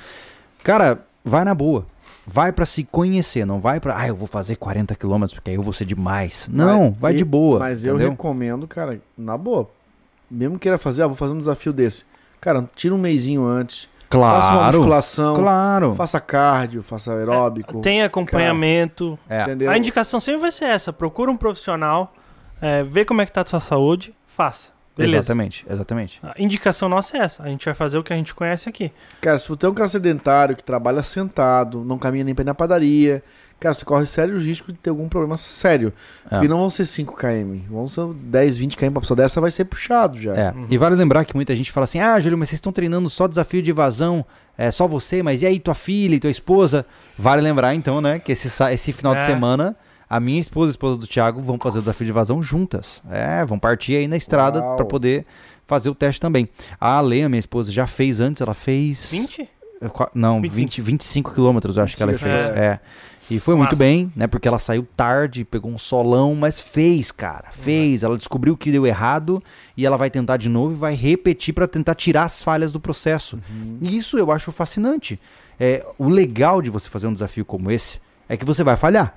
Cara, vai na boa. Vai pra se conhecer, não vai pra, ah, eu vou fazer 40 quilômetros porque aí eu vou ser demais. Não, Mas- vai e- de boa. Mas eu entendeu? recomendo, cara, na boa. Mesmo queira fazer, ah, vou fazer um desafio desse. Cara, tira um mêsinho antes. Faça uma Claro, musculação. claro. Faça cardio, faça aeróbico. Tem acompanhamento. É. Entendeu? A indicação sempre vai ser essa. Procura um profissional, é, vê como é que tá a sua saúde, faça. Beleza. Exatamente, exatamente. A indicação nossa é essa. A gente vai fazer o que a gente conhece aqui. Cara, se você é um cara sedentário que trabalha sentado, não caminha nem pra ir na padaria, cara, você corre sérios riscos de ter algum problema sério. É. Porque não vão ser 5 km, vão ser 10, 20 km pra pessoa dessa, vai ser puxado já. É, Uhum. e vale lembrar que muita gente fala assim: ah, Júlio, mas vocês estão treinando só desafio de evasão, é só você, mas e aí tua filha e tua esposa? Vale lembrar então, né, que esse, esse final de É. semana, a minha esposa e a esposa do Thiago vão fazer o desafio de evasão juntas. É, vão partir aí na estrada Uau. pra poder fazer o teste também. A Ale, a minha esposa, já fez antes, ela fez. 20? Eh, qua- Não, 25. 20, 25 quilômetros, eu acho que ela 25, fez. é. É. E foi muito bem, né? Porque ela saiu tarde, pegou um solão, mas fez, cara. Fez. Ela descobriu que deu errado e ela vai tentar de novo e vai repetir pra tentar tirar as falhas do processo. E isso eu acho fascinante. É, o legal de você fazer um desafio como esse é que você vai falhar.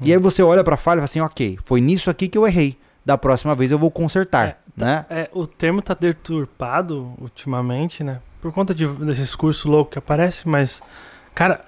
E aí você olha pra falha e fala assim, ok, foi nisso aqui que eu errei. Da próxima vez eu vou consertar, É, né? É, o termo tá deturpado ultimamente, né? Por conta de, desses cursos loucos que aparecem, mas. Cara,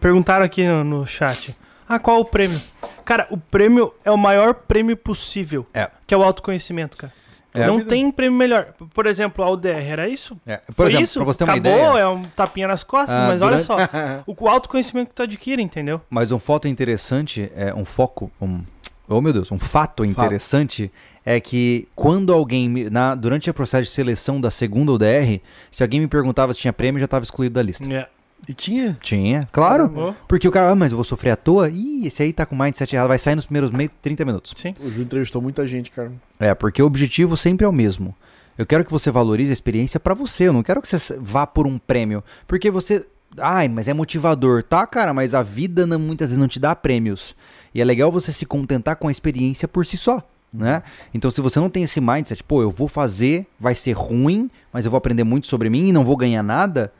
perguntaram aqui no, no chat. Ah, qual o prêmio? Cara, o prêmio é o maior prêmio possível. É. Que é o autoconhecimento, cara. É. Não tem prêmio melhor. Por exemplo, a UDR era isso? É, Por Foi exemplo, isso? pra você ter uma Acabou, ideia, é um tapinha nas costas, Ah, mas olha durante- só. [LAUGHS] O, autoconhecimento que tu adquire, entendeu? mas um foto interessante, é um foco, um, oh meu Deus, um fato interessante é que quando alguém, me- na, durante o processo de seleção da segunda UDR, se alguém me perguntava se tinha prêmio, já estava excluído da lista. É. E tinha? Tinha, claro. Oh, Porque o cara, ah, mas eu vou sofrer à toa? Ih, esse aí tá com mindset errado, vai sair nos primeiros meio, 30 minutos. sim. O Ju entrevistou muita gente, cara. É, porque o objetivo sempre é o mesmo. Eu quero que você valorize a experiência pra você, eu não quero que você vá por um prêmio. Porque você. Ai, mas é motivador. Tá, cara, mas a vida não- muitas vezes não te dá prêmios. E é legal você se contentar com a experiência por si só. Né? Então, se você não tem esse mindset, pô, eu vou fazer, vai ser ruim, mas eu vou aprender muito sobre mim e não vou ganhar nada,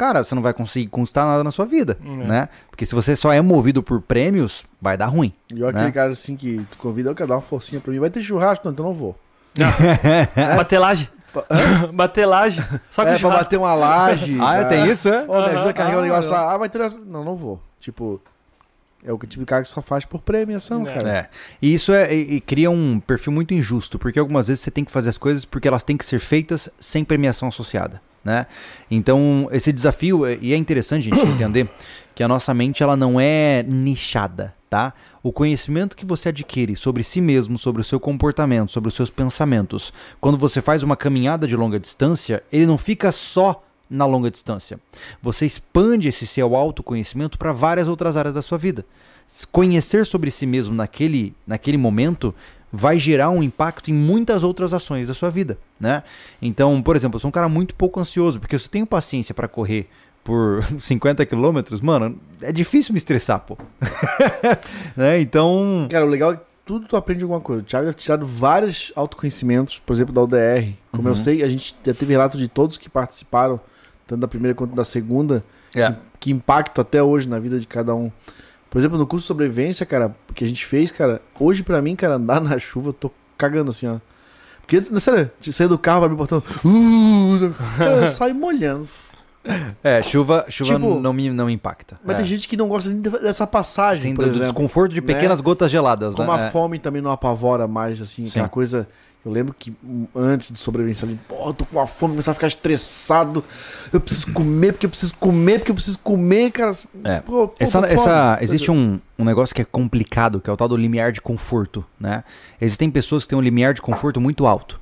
cara, você não vai conseguir conquistar nada na sua vida, É. né? Porque se você só é movido por prêmios, vai dar ruim. E aquele Né? cara assim que tu convida, eu quero dar uma forcinha pra mim. Vai ter churrasco? Não, então não vou. Batelagem. Pa- [LAUGHS] Batelagem. Só que é, pra bater uma laje. Ah, é. tem isso, é? Ô, me ajuda a carregar um Ah, negócio não. lá. Ah, vai ter. essa- Não, não vou. Tipo, é o que tipo de cara que só faz por premiação, É. cara. É. E isso é, e, e cria um perfil muito injusto, porque algumas vezes você tem que fazer as coisas porque elas têm que ser feitas sem premiação associada, né? Então, esse desafio, é- e é interessante a gente [COUGHS] entender que a nossa mente ela não é nichada, tá? O conhecimento que você adquire sobre si mesmo, sobre o seu comportamento, sobre os seus pensamentos, quando você faz uma caminhada de longa distância, ele não fica só na longa distância. Você expande esse seu autoconhecimento para várias outras áreas da sua vida. Conhecer sobre si mesmo naquele, naquele momento vai gerar um impacto em muitas outras ações da sua vida, né? Então, por exemplo, eu sou um cara muito pouco ansioso, porque se eu tenho paciência para correr por [LAUGHS] 50 quilômetros, mano, é difícil me estressar, pô. [LAUGHS] né? Então, Cara, o legal é que tudo tu aprende alguma coisa. O Thiago já tirado vários autoconhecimentos, por exemplo, da UDR. Como eu Uhum. sei, a gente já teve relato de todos que participaram, tanto da primeira quanto da segunda, É. que, que até hoje na vida de cada um. Por exemplo, no curso de sobrevivência, cara, que a gente fez, cara, hoje pra mim, cara, andar na chuva, eu tô cagando assim, ó. Porque, sério, de sair do carro, abrir o portão, uh, cara, [LAUGHS] eu saio molhando. [LAUGHS] é, chuva, chuva Tipo, não, me, não me impacta. Mas é. tem gente que não gosta nem dessa passagem, Sim, por do, do exemplo. desconforto de né? pequenas gotas geladas, Como né? a É. fome também não apavora mais, assim, Sim. aquela coisa. Eu lembro que antes de sobrevivência ali, pô, eu tô com uma fome, começar a ficar estressado. Eu preciso comer, porque eu preciso comer, porque eu preciso comer, cara. É. Pô, pô, Essa, essa- existe um, um negócio que é complicado, que é o tal do limiar de conforto, né? Existem pessoas que têm um limiar de conforto muito alto.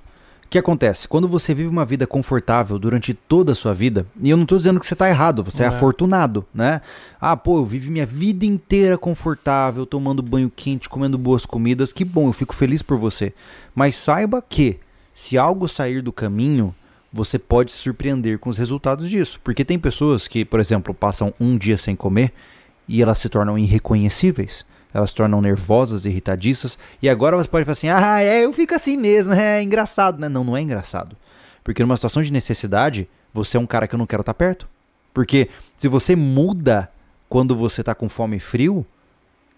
O que acontece? Quando você vive uma vida confortável durante toda a sua vida, e eu não tô dizendo que você tá errado, você é, É. afortunado, né? Ah, pô, eu vivo minha vida inteira confortável, tomando banho quente, comendo boas comidas, que bom, eu fico feliz por você. Mas saiba que, se algo sair do caminho, você pode se surpreender com os resultados disso. Porque tem pessoas que, por exemplo, passam um dia sem comer e elas se tornam irreconhecíveis. Elas se tornam nervosas, irritadiças. E agora você pode falar assim: ah, é, eu fico assim mesmo, é engraçado. né? Não, não é engraçado. Porque numa situação de necessidade, você é um cara que eu não quero estar perto. Porque se você muda quando você tá com fome e frio,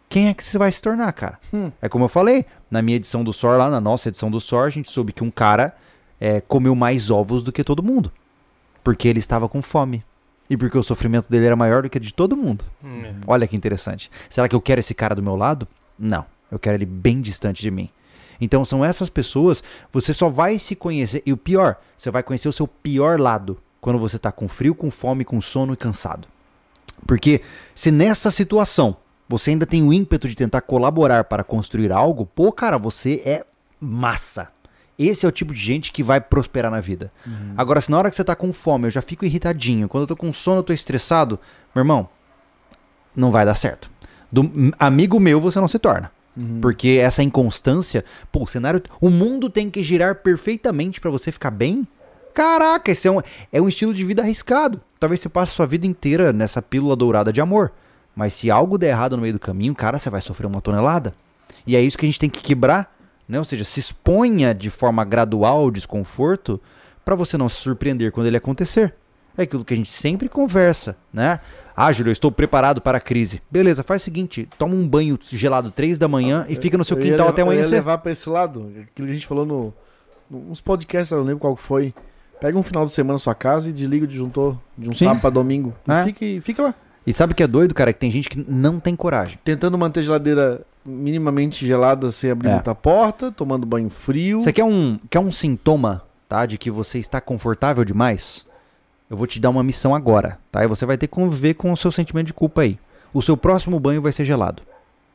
quem é que você vai se tornar, cara? Hum. É como eu falei, na minha edição do SOR, lá na nossa edição do SOR, a gente soube que um cara é, comeu mais ovos do que todo mundo. Porque ele estava com fome. E porque o sofrimento dele era maior do que o de todo mundo. Hum, é. Olha que interessante. Será que eu quero esse cara do meu lado? Não. Eu quero ele bem distante de mim. Então são essas pessoas, você só vai se conhecer. E o pior, você vai conhecer o seu pior lado quando você tá com frio, com fome, com sono e cansado. Porque se nessa situação você ainda tem o ímpeto de tentar colaborar para construir algo, pô, cara, você é massa. Esse é o tipo de gente que vai prosperar na vida. Agora, se na hora que você tá com fome, eu já fico irritadinho, quando eu tô com sono, eu tô estressado, meu irmão, não vai dar certo. Do amigo meu você não se torna. Porque essa inconstância, pô, o cenário, o mundo tem que girar perfeitamente pra você ficar bem. Caraca, esse é um, é um estilo de vida arriscado. Talvez você passe sua vida inteira nessa pílula dourada de amor. Mas se algo der errado no meio do caminho, cara, você vai sofrer uma tonelada. E é isso que a gente tem que quebrar, né? Ou seja, se exponha de forma gradual ao desconforto pra você não se surpreender quando ele acontecer. É aquilo que a gente sempre conversa, né? Ah, Júlio, eu estou preparado para a crise. Beleza, faz o seguinte, toma um banho gelado 3 da manhã e fica no seu quintal levar- até Eu ia levar pra esse lado, aquilo que a gente falou no, no- uns podcasts, eu não lembro qual que foi. Pega um final de semana na sua casa e desliga o disjuntor de um Sim. sábado pra domingo. E É. fica, e fica lá. E sabe o que é doido, cara? Que tem gente que não tem coragem. Tentando manter a geladeira minimamente gelada sem abrir É. muita porta, tomando banho frio. Você quer um, quer um sintoma, tá? De que você está confortável demais? Eu vou te dar uma missão agora, tá? E você vai ter que conviver com o seu sentimento de culpa aí. O seu próximo banho vai ser gelado.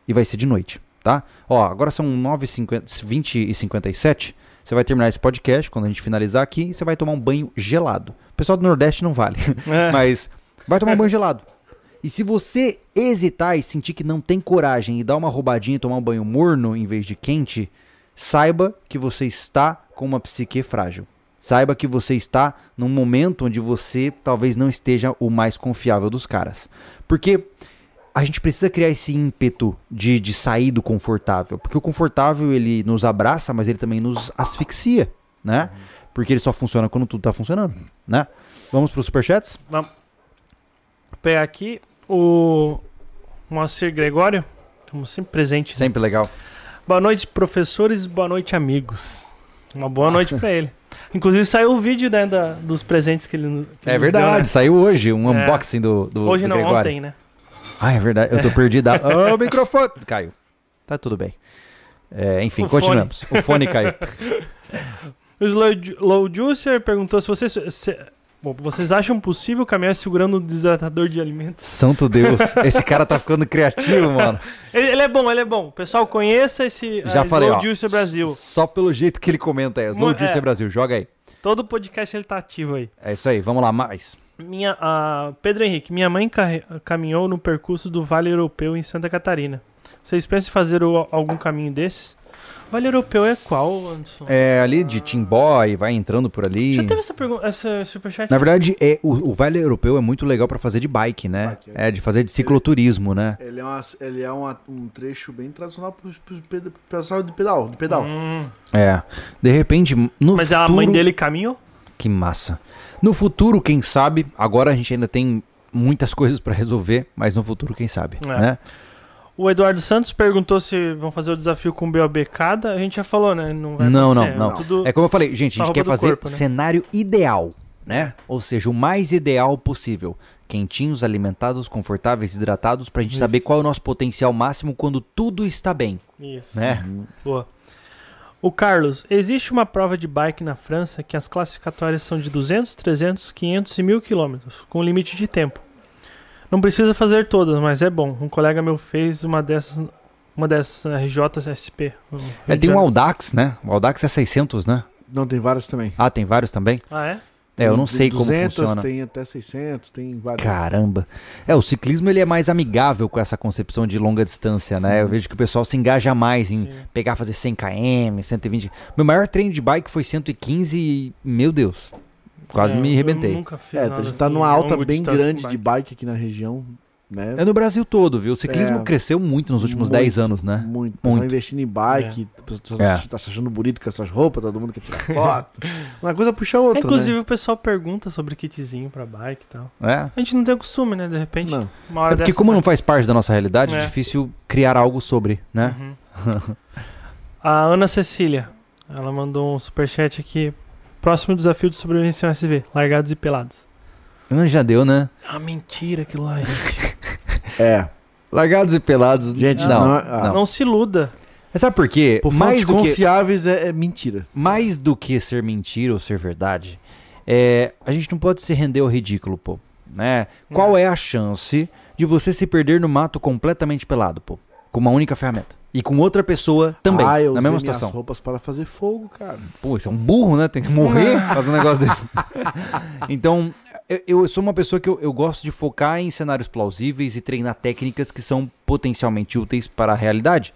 E vai ser de noite, tá? Ó, agora são 9h50, 20 e 57 Você vai terminar esse podcast quando a gente finalizar aqui e você vai tomar um banho gelado. O pessoal do Nordeste não vale, É. [LAUGHS] mas vai tomar um banho gelado. E se você hesitar e sentir que não tem coragem e dar uma roubadinha e tomar um banho morno em vez de quente, saiba que você está com uma psique frágil. Saiba que você está num momento onde você talvez não esteja o mais confiável dos caras. Porque a gente precisa criar esse ímpeto de, de sair do confortável. Porque o confortável ele nos abraça, mas ele também nos asfixia, né? Porque ele só funciona quando tudo tá funcionando, né? Vamos para os superchats? Vamos pegar aqui o Moacir Gregório, como sempre presente. né? Sempre legal. Boa noite, professores. Boa noite, amigos. Uma boa noite pra ele. Inclusive saiu o vídeo né, da- dos presentes que ele, que É nos verdade, deu, né? saiu hoje um É. unboxing do, do, Hoje do não, Gregório. ontem, né? Ah, é verdade, eu tô perdido. [LAUGHS] Ah, o microfone caiu. Tá tudo bem. É, enfim, O fone. continuamos. O fone caiu. [LAUGHS] O Slow, Low Juicer perguntou se vocês, se- bom, vocês acham possível caminhar segurando um desidratador de alimentos. Santo Deus, [LAUGHS] esse cara tá ficando criativo, mano. Ele, ele é bom, ele é bom. Pessoal, conheça esse Já a falei, Slow ó. Juicer Brasil. Só pelo jeito que ele comenta aí. Slow Mu- Juice é. Brasil, joga aí. Todo podcast ele tá ativo aí. É isso aí, vamos lá, mais. Minha, a Pedro Henrique, minha mãe caminhou no percurso do Vale Europeu em Santa Catarina. Vocês pensam em fazer o- algum caminho desses? Vale Europeu é qual, Anderson? É ali de Timbó e vai entrando por ali. Já teve essa pergunta, essa superchat? Na verdade, é, o, o Vale Europeu é muito legal pra fazer de bike, né? Bike, é. É, de fazer de cicloturismo, né? Ele é, uma- ele é uma- um trecho bem tradicional pro, pro, pro pessoal de pedal. De pedal. Hum, É. De repente, no mas futuro... a mãe dele caminhou? Que massa. No futuro, quem sabe, agora a gente ainda tem muitas coisas pra resolver, mas no futuro, quem sabe, É. né? O Eduardo Santos perguntou se vão fazer o desafio com BOB cada. A gente já falou, né? Não vai Não, não, não. Tudo... É como eu falei, gente, a na gente quer fazer corpo, né? cenário ideal, né? Ou seja, o mais ideal possível. Quentinhos, alimentados, confortáveis, hidratados, pra gente Isso. saber qual é o nosso potencial máximo quando tudo está bem, Isso. né? Boa. O Carlos, existe uma prova de bike na França que as classificatórias são de 200, 300, 500 e 1000 quilômetros, com limite de tempo. Não precisa fazer todas, mas é bom. Um colega meu fez uma dessas, uma dessas na RJSP. É, tem um. Audax, né? O Audax é 600, né? Não, tem vários também. Ah, tem vários também? Ah, é? É, eu não Tem sei como 200, funciona. Tem até 600, tem vários. Caramba. É, o ciclismo ele é mais amigável com essa concepção de longa distância, né? Eu vejo que o pessoal se engaja mais em Sim. pegar, fazer 100 km, 120. Meu maior treino de bike foi 115 e, meu Deus, quase É, me arrebentei. nunca fiz É, nada a gente tá assim, numa alta longa bem grande de bike. bike aqui na região, né? É no Brasil todo, viu? O ciclismo É. cresceu muito nos últimos Muito, 10 anos, né? Muito. Muito. investindo em bike, o pessoal É. tá se achando bonito com essas roupas, todo mundo quer tirar [LAUGHS] foto. Uma coisa puxa a outra, Inclusive né? o pessoal pergunta sobre kitzinho pra bike e tal. É. A gente não tem o costume, né? De repente, Não. uma hora É porque como né? não faz parte da nossa realidade, é, É. difícil criar algo sobre, né? Uhum. [LAUGHS] A Ana Cecília, ela mandou um superchat aqui. Próximo desafio de sobrevivência no SV, largados e pelados. Ah, Já deu, né? Ah, mentira aquilo lá, gente. [LAUGHS] É. Largados e pelados. Gente, não. não, Não, ah, Não se iluda. Sabe por quê? Por mais do que confiáveis é, é mentira. mais do que ser mentira ou ser verdade, é, a gente não pode se render ao ridículo, pô. Né? Qual é a chance de você se perder no mato completamente pelado, pô? Com uma única ferramenta. E com outra pessoa também, ah, eu na usei mesma minhas situação. roupas para fazer fogo, cara. Pô, isso é um burro, né? Tem que morrer fazendo um negócio desse. [LAUGHS] então, eu, eu sou uma pessoa que eu, eu gosto de focar em cenários plausíveis e treinar técnicas que são potencialmente úteis para a realidade.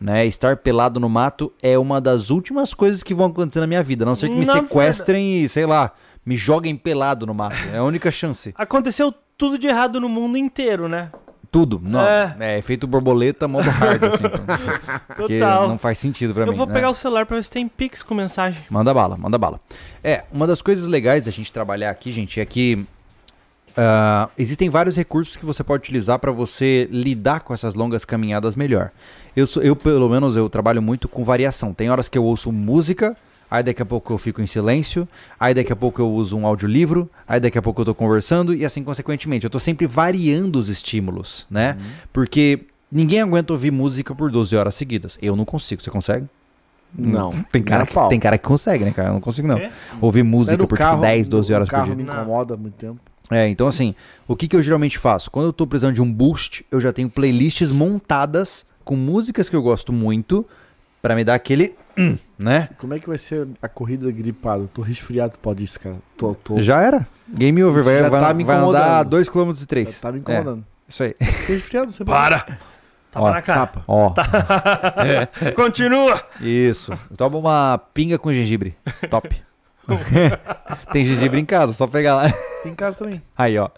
Né? Estar pelado no mato é uma das últimas coisas que vão acontecer na minha vida. A não ser que me Na sequestrem e, sei lá, me joguem pelado no mato. É a única chance. Aconteceu tudo de errado no mundo inteiro, né? Tudo. Não. É. É, efeito borboleta, modo hard, assim. [LAUGHS] Porque Total. não faz sentido pra Eu mim. vou né? pegar o celular pra ver se tem pix com mensagem. Manda bala, manda bala. É, uma das coisas legais da gente trabalhar aqui, gente, é que ah, existem vários recursos que você pode utilizar para você lidar com essas longas caminhadas melhor. Eu, sou- eu, pelo menos, eu trabalho muito com variação. Tem horas que eu ouço música, aí daqui a pouco eu fico em silêncio, aí daqui a pouco eu uso um audiolivro, aí daqui a pouco eu tô conversando e assim consequentemente. Eu tô sempre variando os estímulos, né? Porque ninguém aguenta ouvir música por 12 horas seguidas. Eu não consigo, você consegue? Não. [LAUGHS] Tem cara, a que, pau. tem cara que consegue, né, cara? Eu não consigo, não. Quê? Ouvir É música por carro, tipo 10, 12 no horas por carro dia. me Não. incomoda há muito tempo. É, então assim, o que, que eu geralmente faço? Quando eu tô precisando de um boost, eu já tenho playlists montadas com músicas que eu gosto muito pra me dar aquele, hum, né? Como é que vai ser a corrida gripado? Tô resfriado, pode isso, cara. Tô, tô, Já era. Game over, vai, já vai, tá me vai andar incomodando. 2 km e 3. tá me incomodando. isso aí. Tô resfriado, você Para! Tapa Ó, na cara. Tapa. Ó, [LAUGHS] Continua! isso. Toma uma pinga com gengibre. Top. [LAUGHS] Tem gengibre em casa, só pegar lá. Tem em casa também. Aí, ó.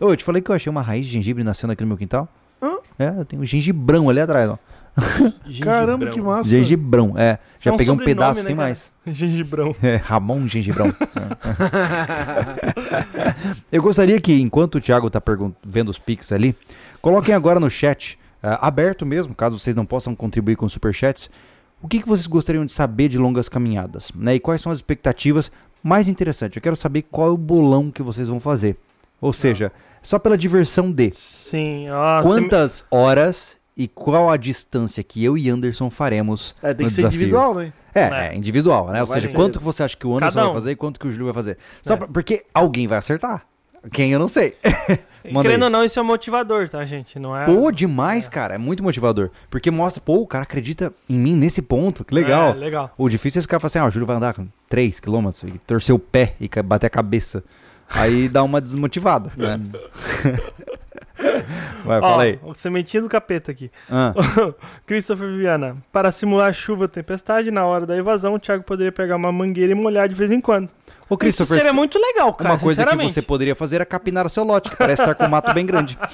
Ô, eu te falei que eu achei uma raiz de gengibre nascendo aqui no meu quintal? Hã? É, eu tenho um gengibrão ali atrás, ó. [LAUGHS] Caramba, que massa. Gengibrão, é. Isso Já é um peguei um pedaço, né, cara? mais. [LAUGHS] Gengibrão. É, Ramon Gengibrão. Eu gostaria que, enquanto o Thiago tá vendo os pics ali, coloquem agora no chat, ah, aberto mesmo, caso vocês não possam contribuir com superchats, o que, que vocês gostariam de saber de longas caminhadas, né? E quais são as expectativas mais interessantes? Eu quero saber qual é o bolão que vocês vão fazer. Ou seja, só pela diversão de Sim, quantas horas e qual a distância que eu e Anderson faremos É, tem no que ser desafio. individual, né? É, É. é individual, né? Ou Vai seja, ser- quanto que você acha que o Anderson um. vai fazer e quanto que o Júlio vai fazer. Só É. pra- porque alguém vai acertar. Quem eu não sei. [LAUGHS] Querendo ou não, isso é motivador, tá, gente? Não é. Pô, demais, cara. É muito motivador. Porque mostra, pô, o cara acredita em mim nesse ponto. Que legal. É, legal. O difícil é esse cara falar assim, ah, o Júlio vai andar com 3 km e torcer o pé e bater a cabeça. Aí dá uma desmotivada, né? [LAUGHS] [LAUGHS] vai, fala aí. o sementinho do capeta aqui. Ah, [LAUGHS] Christopher Viana. Para simular chuva ou tempestade, na hora da evasão, o Thiago poderia pegar uma mangueira e molhar de vez em quando. Ô, Christopher, Isso seria muito legal, cara. uma coisa que você poderia fazer é capinar o seu lote, que parece estar com um mato bem grande. [LAUGHS]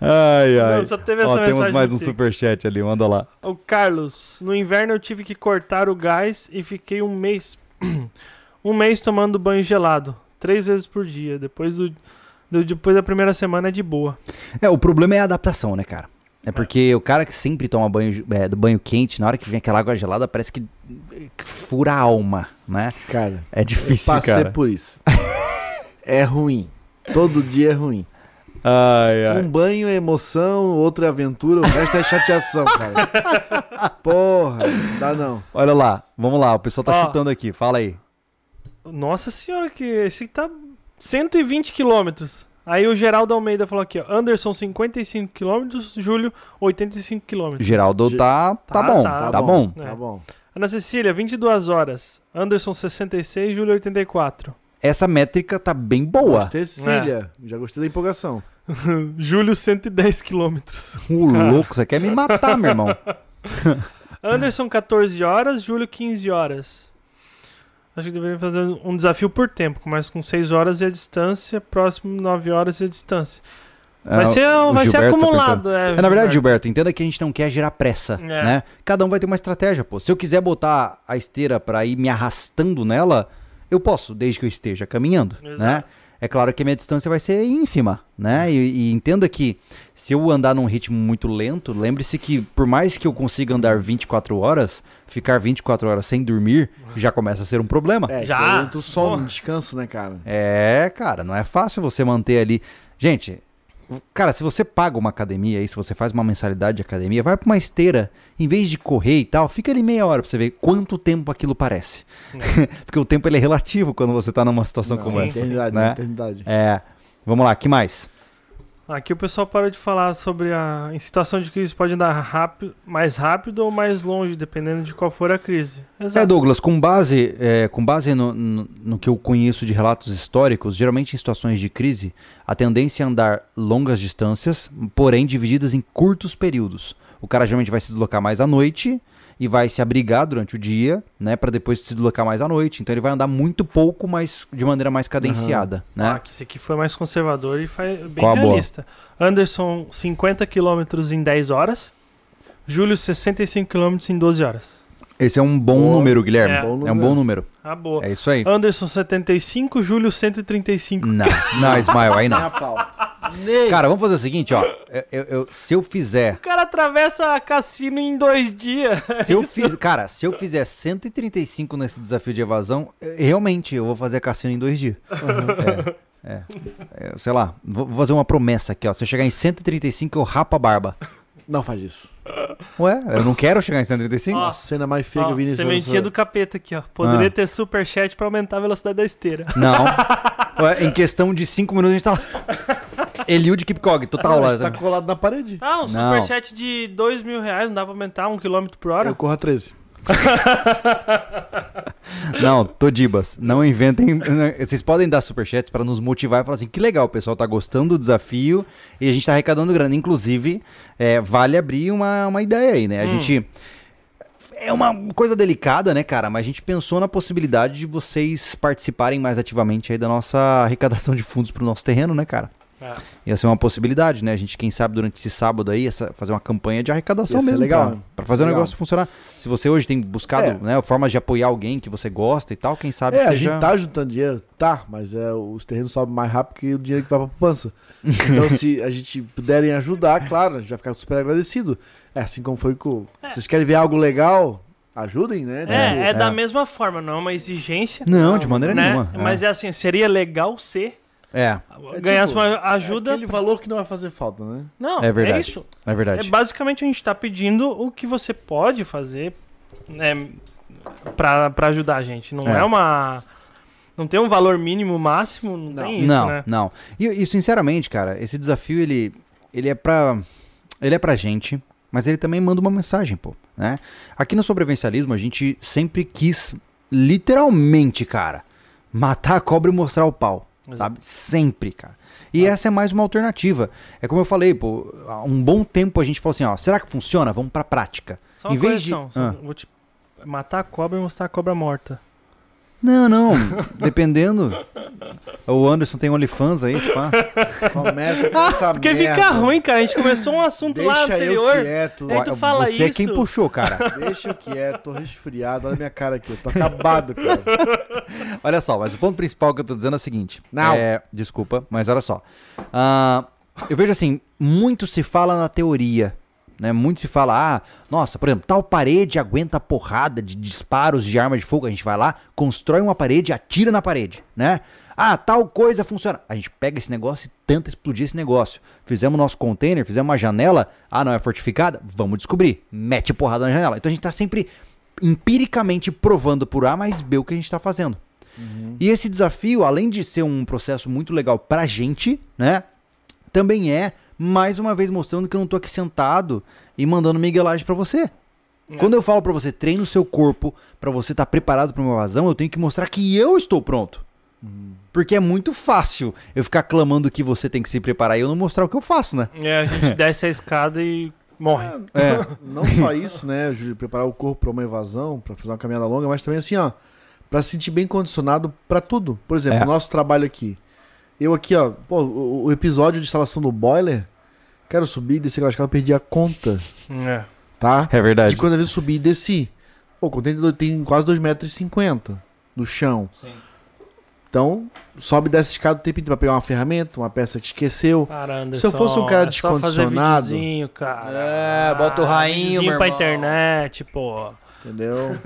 ai, ai. Não, só teve essa Ó, temos mais um superchat ali, manda lá. O Carlos, no inverno eu tive que cortar o gás e fiquei um mês. [CLEARS THROAT] um mês tomando banho gelado. Três vezes por dia. Depois do. do- depois da primeira semana é de boa. É, o problema é a adaptação, né, cara? É porque o cara que sempre toma banho, é, do banho quente, na hora que vem aquela água gelada, parece que, que fura a alma, né? Cara, É eu difícil, passei cara. por isso. [LAUGHS] é ruim. Todo dia é ruim. Ai, ai. Um banho é emoção, outro é aventura, o resto é chateação, cara. [LAUGHS] Porra, não dá não. Olha lá, vamos lá, o pessoal tá Ó. chutando aqui, fala aí. Nossa senhora, que esse tá 120 quilômetros. Aí o Geraldo Almeida falou aqui, ó. Anderson 55 quilômetros, Júlio 85 quilômetros. Geraldo Ge- tá, tá, Tá, bom, tá tá, bom. bom. É. Tá bom. Ana Cecília, 22 horas. Anderson 66, Júlio 84. Essa métrica tá bem boa. Gostei, Cecília. Já gostei da empolgação. [LAUGHS] Júlio 110 quilômetros. O louco, você quer me matar, meu irmão. [LAUGHS] Anderson 14 horas, Júlio 15 horas. Acho que deveria fazer um desafio por tempo. Começa com 6 horas e a distância, próximo 9 horas e a distância. Vai Ah, ser, vai ser tá acumulado. é, É, na verdade, Gilberto, entenda que a gente não quer gerar pressa, É. né? Cada um vai ter uma estratégia, pô. Se eu quiser botar a esteira pra ir me arrastando nela, eu posso, desde que eu esteja caminhando, né? É claro que a minha distância vai ser ínfima, né? E, e entenda que se eu andar num ritmo muito lento, lembre-se que por mais que eu consiga andar 24 horas, ficar 24 horas sem dormir já começa a ser um problema. É, Já? Tu sono, Porra. descanso, né, cara? É, cara, não é fácil você manter ali. Gente, cara, se você paga uma academia aí, se você faz uma mensalidade de academia, vai pra uma esteira, em vez de correr e tal, fica ali meia hora pra você ver quanto tempo aquilo parece. [LAUGHS] Porque o tempo ele é relativo quando você tá numa situação Não, como sim, essa. Eternidade, né? eternidade. É. Vamos lá, que mais? Aqui o pessoal parou de falar sobre a. Em situação de crise pode andar rápido, mais rápido ou mais longe, dependendo de qual for a crise. É, Douglas, com base, é, com base no, no, no que eu conheço de relatos históricos, geralmente em situações de crise, a tendência é andar longas distâncias, porém divididas em curtos períodos. O cara geralmente vai se deslocar mais à noite e vai se abrigar durante o dia, né, para depois se deslocar mais à noite. Então ele vai andar muito pouco, mas de maneira mais cadenciada, né? Ah, que esse aqui foi mais conservador e foi bem Qual boa? realista. Anderson, 50 km em 10 horas. Júlio, 65 km em 12 horas. Esse é um bom Bom, número, Guilherme. é. É, um bom número. Ah, boa. É isso aí. Anderson 75, Júlio 135. Não, não, Ismael, aí não. [LAUGHS] Cara, vamos fazer o seguinte, ó. Eu- eu- eu- se eu fizer. O cara atravessa a cassino em dois dias. Se eu [LAUGHS] fiz, cara, se eu fizer 135 nesse desafio de evasão, eh, realmente eu vou fazer a cassino em dois dias. É, é, É, sei lá, vou fazer uma promessa aqui, ó. Se eu chegar em 135, eu rapo a barba. Não faz isso. Ué, eu não quero chegar em 135? Ó, cena mais feia que eu vi nesse sementinha do capeta aqui, ó. Poderia Ah. ter superchat pra aumentar a velocidade da esteira. Não. Ué, em questão de 5 minutos a gente tá lá. [LAUGHS] Eliud Kipkog, total lá. Tá sabe? colado na parede. Ah, um Não. superchat de 2 mil reais, não dá pra aumentar 1 km por hora? Eu corro a 13. [LAUGHS] Não, Todibas, não inventem. [LAUGHS] Vocês podem dar superchats para nos motivar e falar assim: que legal, o pessoal tá gostando do desafio e a gente tá arrecadando grana. Inclusive, é, vale abrir uma, uma ideia aí, né? A Hum. gente. É uma coisa delicada, né, cara? Mas a gente pensou na possibilidade de vocês participarem mais ativamente aí da nossa arrecadação de fundos pro nosso terreno, né, cara? É. Ia ser uma possibilidade, né? A gente, quem sabe, durante esse sábado aí, essa- fazer uma campanha de arrecadação mesmo. legal, Ia fazer o legal. negócio funcionar. Se você hoje tem buscado É. né, formas de apoiar alguém que você gosta e tal, quem sabe É, a seja... gente tá juntando dinheiro, tá, mas é, os terrenos sobem mais rápido que o dinheiro que vai pra poupança. Então, [LAUGHS] se a gente puderem ajudar, claro, a gente vai ficar super agradecido. É assim como foi com. Vocês querem ver algo legal? Ajudem, né? Tipo, É, é da é. mesma forma, não é uma exigência. Não, de maneira né? nenhuma. É. Mas é assim, seria legal ser. É, É ganhasse tipo, uma ajuda. Aquele valor que não vai fazer falta, né? Não, É verdade. é isso. é É, verdade. basicamente a gente tá pedindo o que você pode fazer né, pra, pra ajudar a gente. Não é. É. uma. Não tem um valor mínimo máximo, não, Não. tem isso, não, né? não. E, e, sinceramente, cara, esse desafio, ele, ele é pra... Ele é pra gente, mas ele também manda uma mensagem, pô, né? Aqui no sobrevivencialismo, a gente sempre quis, literalmente, cara, matar a cobra e mostrar o pau. Exato. Sabe? Sempre, cara. E essa é mais uma alternativa. É como eu falei, pô, há um bom tempo a gente falou assim, ó, será que funciona? Vamos pra prática. Só uma Em vez de- correção. só- Ah. Vou te matar a cobra e mostrar a cobra morta. Não, não, dependendo. O Anderson tem OnlyFans aí, pá. Começa com essa Porque merda. fica ruim, cara. A gente começou um assunto lá Deixa eu anterior. quieto. Aí tu fala Você é isso. quem puxou, cara. Deixa eu quieto, tô resfriado. Olha a minha cara aqui, eu tô acabado, cara. Olha só, mas o ponto principal que eu tô dizendo é o seguinte. Não. É, desculpa, mas olha só. Ah, eu vejo assim, muito se fala na teoria. Né? Muito se fala, ah, nossa, por exemplo, tal parede aguenta porrada de disparos de arma de fogo. A gente vai lá, constrói uma parede, atira na parede, né? Ah, tal coisa funciona. A gente pega esse negócio e tenta explodir esse negócio. Fizemos nosso container, fizemos uma janela. Ah, não é fortificada? Vamos descobrir. Mete porrada na janela. Então a gente tá sempre empiricamente provando por A mais B o que a gente tá fazendo. E esse desafio, além de ser um processo muito legal pra gente, né? Também é, mais uma vez, mostrando que eu não tô aqui sentado e mandando miguelagem pra você. É. Quando eu falo pra você, treine o seu corpo pra você estar preparado pra uma evasão, eu tenho que mostrar que eu estou pronto. Porque é muito fácil eu ficar clamando que você tem que se preparar e eu não mostrar o que eu faço, né? É, a gente [LAUGHS] desce a escada e morre. É. Não só isso, né, Júlio, preparar o corpo pra uma evasão, pra fazer uma caminhada longa, mas também assim, ó, pra se sentir bem condicionado pra tudo. Por exemplo, É. o nosso trabalho aqui. Eu aqui, ó, pô, o, o episódio de instalação do boiler, quero subir e descer aquela escada, eu perdi a conta, É. tá? É verdade. De quando eu subi e desci. Pô, o container tem quase 2,50 metros do chão. Sim. Então, sobe dessa escada o tempo inteiro pra pegar uma ferramenta, uma peça que esqueceu. Cara, Anderson, Se eu fosse um cara é só fazer descondicionado- videozinho, cara. É, bota o rainho, videozinho meu pra irmão. internet, pô. Entendeu?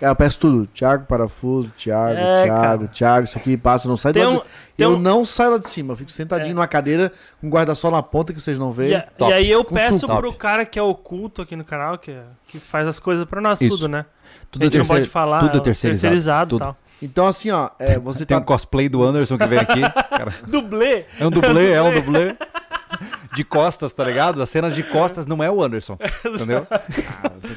É, eu peço tudo. Thiago, parafuso, Thiago, É, Thiago, cara. Thiago, isso aqui passa, não sai Tem do um- Eu um- não saio lá de cima, eu fico sentadinho É. numa cadeira com guarda-sol na ponta que vocês não E, veem. top. e aí eu Com peço suco. pro cara que é oculto aqui no canal, que, que faz as coisas pra nós, Isso. tudo, né? Tudo a é gente não terceir- pode falar. tudo é terceirizado, e tudo. tal. Então, assim, ó, é, você Tem tá. um cosplay do Anderson que vem aqui. [LAUGHS] cara. Dublê. É um dublê, é um dublê. De costas, tá ligado? As cenas de costas não é o Anderson. Entendeu? Ah,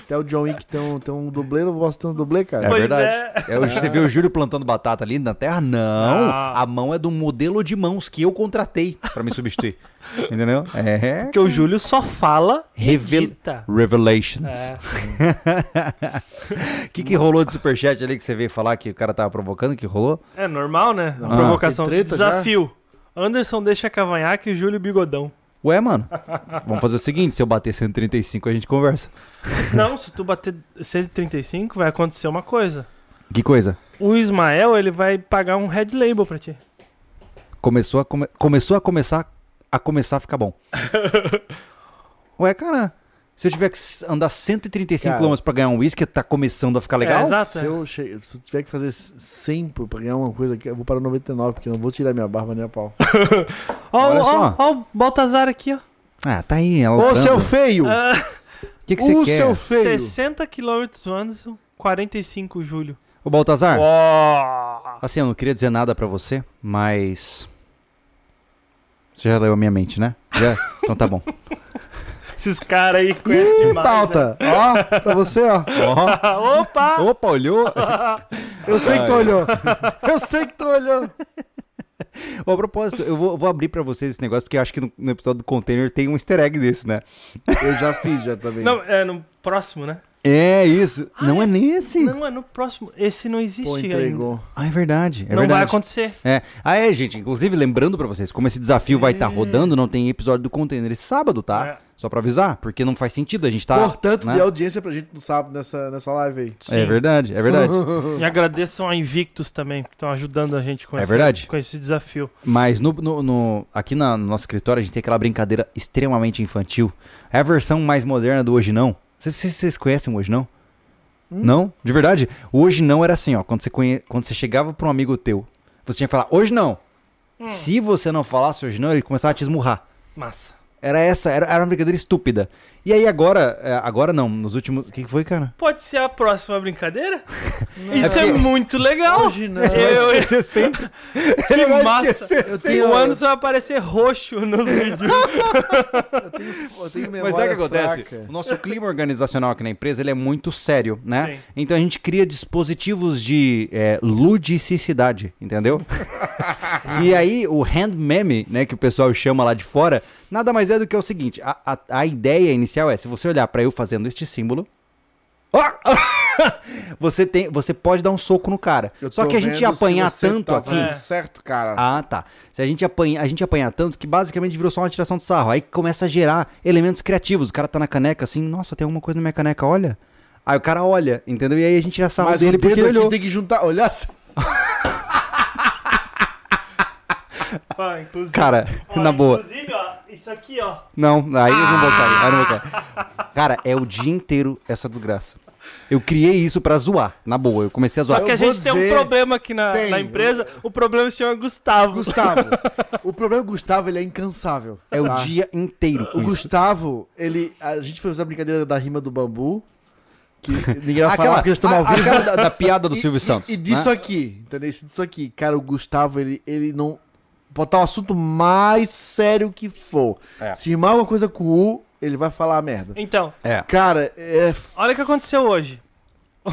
até o John Wick tem um, tem um dublê, eu não posso ter um dublê, cara. É Pois verdade. É, o- você viu o Júlio plantando batata ali na terra? Não. Ah. A mão é do modelo de mãos que eu contratei pra me substituir. [LAUGHS] Entendeu? É. Porque o Júlio só fala e Revel- edita. Revelations. É. O [LAUGHS] que, que rolou de superchat ali que você veio falar que o cara tava provocando? Que rolou? É normal, né? Ah. Provocação. Treta já? Desafio. Anderson deixa cavanhaque e o Júlio bigodão. Ué, mano, vamos fazer o seguinte: se eu bater 135, a gente conversa. Não, se tu bater 135, vai acontecer uma coisa. Que coisa? O Ismael, ele vai pagar um red label pra ti. Começou a, come- começou a começar a começar a ficar bom. [LAUGHS] Ué, cara, se eu tiver que andar 135 Cara. km pra ganhar um whisky, tá começando a ficar legal? É, exato. Se eu, che... se eu tiver que fazer 100 pra pra ganhar uma coisa aqui, eu vou para 99, porque eu não vou tirar minha barba nem a pau. [LAUGHS] Ó, Olha ó, o Baltazar aqui, ó. Ah, tá aí. ela Ô, lutando. seu feio! Ah, O que, que você o quer? seu feio! 60 km Anderson, 45 Júlio. Ô, Baltazar, Ó. assim, eu não queria dizer nada pra você, mas... Você já leu a minha mente, né? Já? Então tá bom. [LAUGHS] Esses caras aí conhecem Ih, demais. pauta! Ó, pra você, ó. Ó, né? [LAUGHS] Opa! Opa, olhou? [LAUGHS] Eu sei que tu olhou. Eu sei que tu olhou. Ô, a propósito, eu vou, vou abrir pra vocês esse negócio, porque eu acho que no, no episódio do container tem um easter egg desse, né? Eu já fiz, já também. Não, é no próximo, né? É isso. não é nesse. Não, é no próximo. Esse não existe Pô, ainda. entregou. Ah, é verdade. É não vai verdade. acontecer. É. Ah, é, gente. Inclusive, lembrando pra vocês, como esse desafio vai estar rodando, não tem episódio do container esse sábado, tá? É. Só pra avisar, porque não faz sentido a gente tá. Portanto, né? dê audiência pra gente no sábado nessa, nessa live aí. Sim. É verdade, é verdade. [LAUGHS] E agradeço a Invictus também, que estão ajudando a gente com, É esse, verdade. com esse desafio. Mas no, no- no- aqui na- no nosso escritório a gente tem aquela brincadeira extremamente infantil. É a versão mais moderna do Hoje Não. Não sei se vocês conhecem Hoje Não. Hum? Não? De verdade? Hoje Não era assim, ó. Quando você, conhe... quando você chegava pra um amigo teu, você tinha que falar, hoje não. Hum. Se você não falasse hoje não, ele começava a te esmurrar. Massa. Era essa, era, era uma brincadeira estúpida. E aí agora, é, agora não, nos últimos. O que que foi, cara? Pode ser a próxima brincadeira? [LAUGHS] Isso É é, porque- muito legal. Hoje não. Eu- esquecer sempre. [LAUGHS] Que massa. Eu tenho, O Anderson vai aparecer roxo nos vídeos. [LAUGHS] eu tenho, eu tenho memória Mas sabe o que acontece? fraca. O nosso clima organizacional aqui na empresa ele é muito sério, né? Sim. Então a gente cria dispositivos de é, ludicidade, entendeu? e aí o hand meme, né, que o pessoal chama lá de fora, nada mais é do que o seguinte: a, a, a ideia inicial é, se você olhar pra eu fazendo este símbolo. [LAUGHS] você, tem, você pode dar um soco no cara. Eu Só que a gente ia apanhar você tanto tá aqui. É. certo, cara. Ah, tá. Se a gente apanha, a gente apanha tanto que basicamente virou só uma tiração de sarro. Aí começa a gerar elementos criativos. O cara tá na caneca assim, nossa, tem alguma coisa na minha caneca, olha. Aí o cara olha, entendeu? E aí a gente já sarro Mas dele o porque ele olhou. tem que juntar. Olha assim. Inclusive, Cara, ó, na boa. Inclusive, ó, isso aqui, ó. Não, aí eu não vou cair, aí eu não vou cair. Cara, é o dia inteiro essa desgraça. Eu criei isso pra zoar, na boa. Eu comecei a Só zoar. que a Eu vou gente tem um dizer- problema aqui na, Tem. na empresa. O problema se chama Gustavo. Gustavo. [LAUGHS] o problema é que o Gustavo, ele é incansável. É o tá? dia inteiro com O isso. Gustavo, ele. A gente fez a brincadeira da rima do bambu. Que [LAUGHS] ninguém vai falar porque eles estão ao a- vivo. aquela da, da piada do E- Silvio e- Santos. E, disso né? aqui, entendeu? Isso disso aqui. Cara, o Gustavo, ele, ele não. Botar o assunto mais sério que for. É. Se rimar alguma coisa com U, ele vai falar merda. Então, É. Cara, é. olha o que aconteceu hoje. [LAUGHS]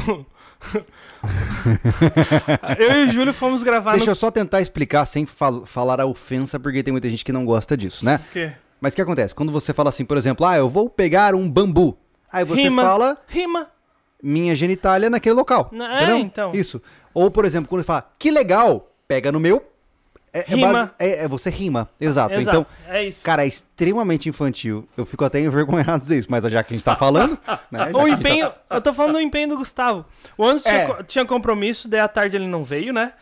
eu e o Júlio fomos gravar Deixa no... eu só tentar explicar sem fal- falar a ofensa, porque tem muita gente que não gosta disso, né? quê? Mas o que acontece? Quando você fala assim, por exemplo, ah, eu vou pegar um bambu. Aí você Rima. fala Rima. minha genitália naquele local. Não, é, então. Isso. Ou, por exemplo, quando você fala, que legal, pega no meu. É, é Rima. base- é- é você rima. Exato. Exato. Então, é isso. cara, é extremamente infantil. Eu fico até envergonhado de dizer isso, mas já que a gente tá falando. [LAUGHS] né, O empenho, eu tô falando do empenho do Gustavo. O Anderson É. tinha, tinha compromisso, daí à tarde ele não veio, né?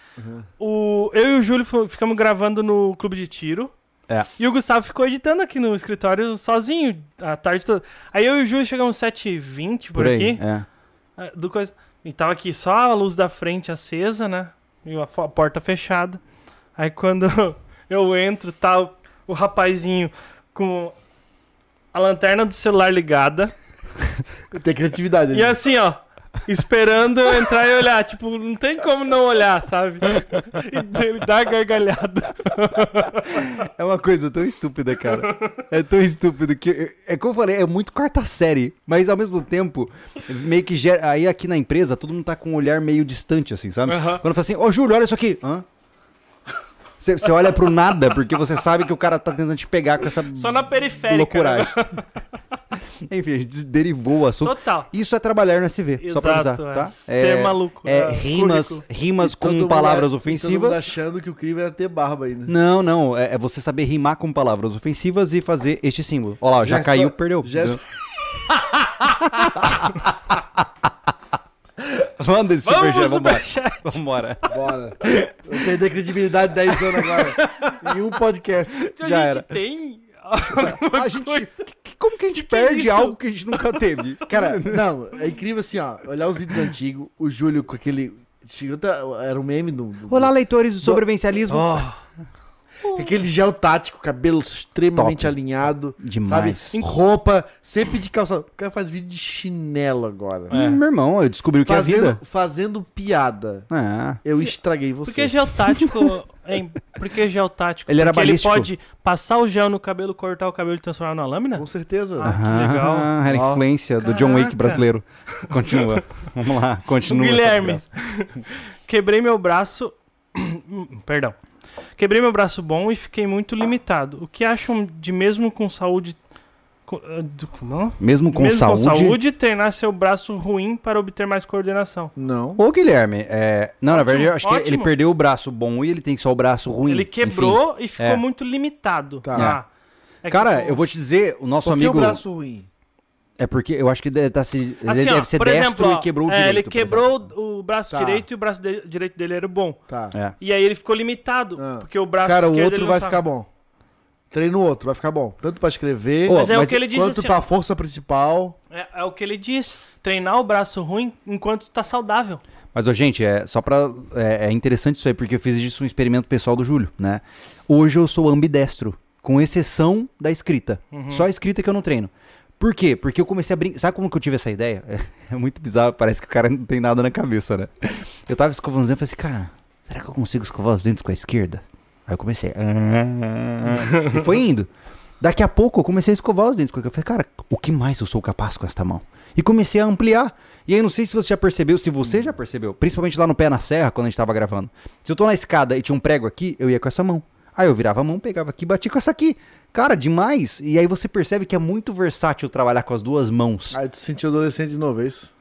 O, eu e o Júlio ficamos gravando no clube de tiro. É. E o Gustavo ficou editando aqui no escritório sozinho a tarde toda. Aí eu e o Júlio chegamos 7h20 por, Por aí. aqui. É. ah, Do coisa, e tava aqui só a luz da frente acesa, né? E a porta fechada. Aí quando [LAUGHS] eu entro, tá o, rapazinho com a lanterna do celular ligada. [LAUGHS] Tem criatividade. E assim, ó, esperando eu entrar e olhar. Tipo, não tem como não olhar, sabe? [LAUGHS] E ele dá a gargalhada. É uma coisa tão estúpida, cara. É tão estúpido que. É como eu falei, é muito quarta série. Mas ao mesmo tempo, meio que gera. Aí aqui na empresa, todo mundo tá com um olhar meio distante, assim, sabe? Aham. Quando fala assim, ô Júlio, olha isso aqui. Hã? Você, você olha pro nada, porque você sabe que o cara tá tentando te pegar com essa Só na periférica. né? loucuragem. [LAUGHS] Enfim, a gente derivou o assunto. Total. Isso é trabalhar no SV, só pra avisar, Exato, é. tá? Ser maluco, É, é, rimas, currículo. rimas com palavras mundo ofensivas. achando que o crime era ter barba ainda. Não, não, é, é você saber rimar com palavras ofensivas e fazer este símbolo. Olha lá, já, Já caiu, só- perdeu. já- Manda [LAUGHS] esse Vamos superchat, pro vambora. superchat. Vambora. Bora. [LAUGHS] A credibilidade 10 anos agora. em um podcast. A Já gente era. tem. A gente, como que a gente Que que é perde algo que a gente nunca teve? [LAUGHS] Cara, não, é incrível assim, ó. Olhar os vídeos antigos, o Júlio com aquele. Era um meme do. do- Olá, leitores do sobrevivencialismo. Oh, [LAUGHS] aquele gel tático, cabelo extremamente Top. alinhado. Demais. Sabe? Roupa, sempre de calça. O cara faz vídeo de chinelo agora. É. Meu irmão, eu descobri o que é a Fazendo, vida. fazendo piada. Ah, Eu estraguei você. Porque gel tático. [LAUGHS] Hein? Por que gel tático? Ele era balístico. ele pode passar o gel no cabelo, cortar o cabelo e transformar numa lâmina? Com certeza. Ah, que legal. Ah, era Ó. influência do John Wick brasileiro. Continua. [LAUGHS] Vamos lá, continua. Guilherme. Quebrei meu braço. [CLEARS THROAT] Perdão. Quebrei meu braço bom e fiquei muito limitado. O que acham de mesmo com saúde. com- ah, do- não? Mesmo com mesmo saúde. com saúde, treinar seu braço ruim para obter mais coordenação. Não. Ô, Guilherme, é... não, na Ótimo, verdade, eu acho que ele ótimo. perdeu o braço bom e ele tem só o braço ruim. Ele quebrou e ficou é. muito limitado. Tá. É que Cara, eu- eu vou te dizer, o nosso Por que amigo. o braço ruim? É porque eu acho que deve, tá se... ele Assim, ó, deve ser por destro exemplo, ó, e quebrou o é, direito. ele quebrou o braço Tá. direito e o braço de- direito dele era bom. Tá. É. E aí ele ficou limitado, Ah. porque o braço Cara, o outro ele vai sabe. ficar bom. Treina o outro, vai ficar bom. Tanto pra escrever, Ô, Mas é mas o que ele disse quanto assim, pra força principal. é, é o que ele diz. Treinar o braço ruim enquanto tá saudável. Mas, ô, gente, é só pra. É, é interessante isso aí, porque eu fiz disso um experimento pessoal do Júlio, né? Hoje eu sou ambidestro, com exceção da escrita. Uhum. Só a escrita que eu não treino. Por quê? Porque eu comecei a brincar. Sabe como que eu tive essa ideia? [LAUGHS] É, muito bizarro, parece que o cara não tem nada na cabeça, né? Eu tava escovando os dentes e falei assim, cara, será que eu consigo escovar os dentes com a esquerda? Aí eu comecei. "Ah", e foi indo. Daqui a pouco eu comecei a escovar os dentes com a Eu falei, cara, o que mais eu sou capaz com esta mão? E comecei a ampliar. E aí, não sei se você já percebeu, se você já percebeu, principalmente lá no pé na serra, quando a gente tava gravando. Se eu tô na escada e tinha um prego aqui, eu ia com essa mão. Aí eu virava a mão, pegava aqui e bati com essa aqui. Cara, demais. E aí você percebe que é muito versátil trabalhar com as duas mãos. Aí tu se sentiu adolescente de novo, é isso?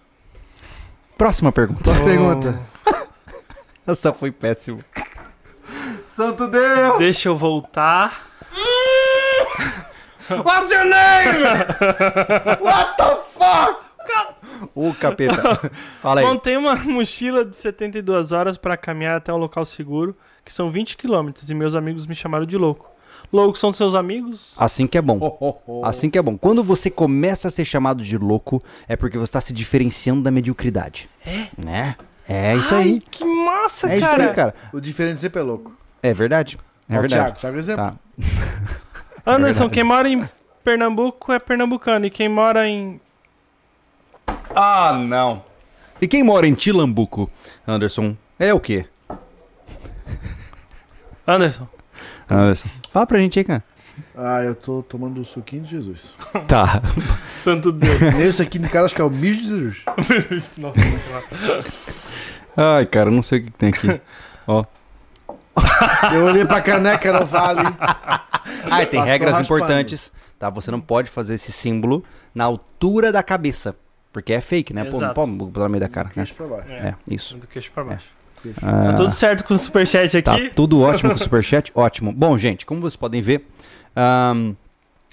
Próxima pergunta. Próxima pergunta. [LAUGHS] Essa foi péssima. Santo Deus! Deixa eu voltar. [LAUGHS] What's your name? What the fuck? Ô, capeta. Fala aí. Montei uma mochila de 72 horas para caminhar até um local seguro, que são 20 quilômetros, e meus amigos me chamaram de louco. Louco são seus amigos? Assim que é bom. Oh, oh, oh. Assim que é bom. Quando você começa a ser chamado de louco, é porque você está se diferenciando da mediocridade. É? Né? É isso Ai, aí. que massa, É isso cara. aí, cara. O diferente sempre é louco. É verdade. É Ó, verdade. Thiago, Thiago é exemplo. Tá. [LAUGHS] Anderson, verdade. quem mora em Pernambuco é pernambucano, e quem mora em... Ah, não. E quem mora em Tilambuco, Anderson, é o quê? Anderson. Anderson. Fala pra gente aí, cara. Ah, eu tô tomando o suquinho de Jesus. [LAUGHS] Tá. Santo Deus. Nesse aqui de cara, acho que é o mijo de Jesus. [LAUGHS] Nossa, Ai, cara, eu não sei o que, que tem aqui. Ó. [LAUGHS] Eu olhei pra caneca, não vale. Ah, tem Passou regras raspando. importantes, tá? Você não pode fazer esse símbolo na altura da cabeça. Porque é fake, né? Pô, não Exato. pode botar no meio da cara. Né? Queixo pra baixo. É, isso. Do queixo pra baixo. Ah, Tá tudo certo com o superchat Tá aqui? tudo ótimo com o Superchat, [LAUGHS] ótimo. Bom, gente, como vocês podem ver, ahn,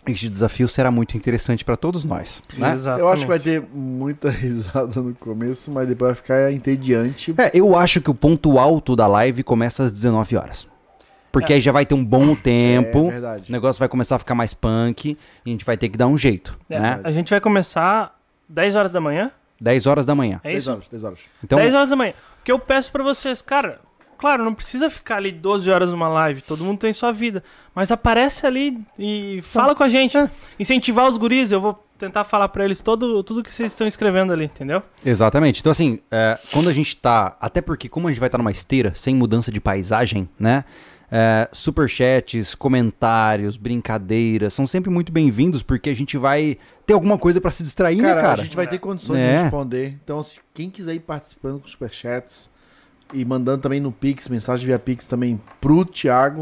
este desafio será muito interessante para todos nós. Né? Exatamente. Eu acho que vai ter muita [LAUGHS] risada no começo, mas depois vai ficar entediante. É, eu acho que o ponto alto da live começa às 19 horas. Porque É. aí já vai ter um bom tempo, É o negócio vai começar a ficar mais punk, e a gente vai ter que dar um jeito, É, né? A gente vai começar 10 horas da manhã, 10 horas da manhã. é 10 isso? horas, 10 horas. Então, 10 horas da manhã. Que eu peço pra vocês, cara, claro, não precisa ficar ali 12 horas numa live, todo mundo tem sua vida, mas aparece ali e fala com a gente. É. Incentivar os guris, eu vou tentar falar pra eles todo, tudo que vocês estão escrevendo ali, entendeu? Exatamente. Então, assim, é, quando a gente tá. Até porque, como a gente vai estar numa esteira, sem mudança de paisagem, né? É, superchats, comentários, brincadeiras, são sempre muito bem-vindos, porque a gente vai ter alguma coisa pra se distrair, Cara, né, cara? a gente vai ter condições É. de responder. Então, se quem quiser ir participando com superchats, e mandando também no Pix, mensagem via Pix também pro Thiago.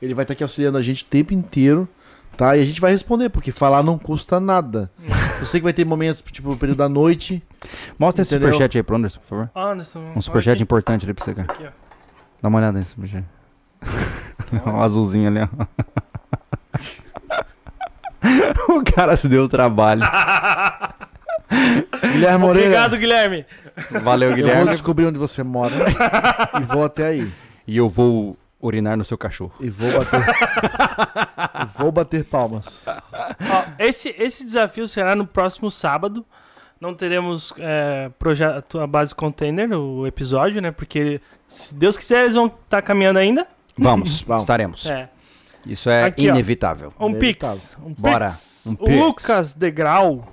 Ele vai estar aqui auxiliando a gente o tempo inteiro, tá? E a gente vai responder, porque falar não custa nada. [LAUGHS] Eu sei que vai ter momentos, tipo, no período da noite. Mostra esse Entendeu? superchat aí pro Anderson, por favor. Anderson. Um superchat olha importante ali pra você, aqui. cara. Esse aqui, ó. Dá uma olhada nesse superchat. O [LAUGHS] azulzinho ali, ó. [LAUGHS] o cara se deu o trabalho. [LAUGHS] Guilherme Moreira, Obrigado, Guilherme. Valeu, eu vou Guilherme. descobrir onde você mora e vou até aí. E eu vou urinar no seu cachorro. E vou bater. e vou bater palmas. Ó, esse, esse desafio será no próximo sábado. Não teremos é, projeto a base container, o episódio, né? Porque se Deus quiser, eles vão estar caminhando ainda. Vamos, [LAUGHS] Vamos. estaremos. É. Isso é Aqui, ó. inevitável. Um Inevitável. Pix. Um Bora, Pix. um Pix. Lucas Degrau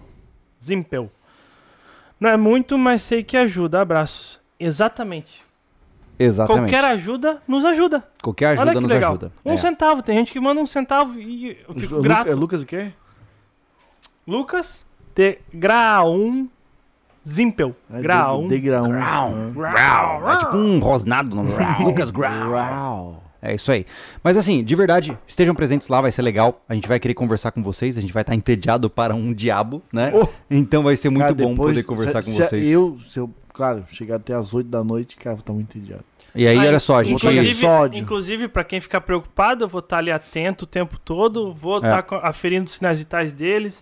Zimpel. Não é muito, mas sei que ajuda. Abraços. Exatamente. Exatamente. Qualquer ajuda nos ajuda. Qualquer ajuda Olha que nos legal. ajuda. Um É. centavo. Tem gente que manda um centavo e eu fico Lu- grato. É Lucas o quê? Lucas Degrau Zimpel. É Grau. de- Degrau. Grau. Grau. Grau. É tipo um rosnado no Lucas Grau. Grau. É isso aí. Mas assim, de verdade, estejam presentes lá, vai ser legal. A gente vai querer conversar com vocês, a gente vai estar entediado para um diabo, né? Oh. Então vai ser muito Cara, bom depois, poder conversar se- com se vocês. Eu, se eu, claro, chegar até as 8 da noite, cara, vou estar muito entediado. E aí, Ah, olha só, a gente. Inclusive- Inclusive, inclusive para quem ficar preocupado, eu vou estar ali atento o tempo todo, vou É. estar aferindo os sinais vitais deles.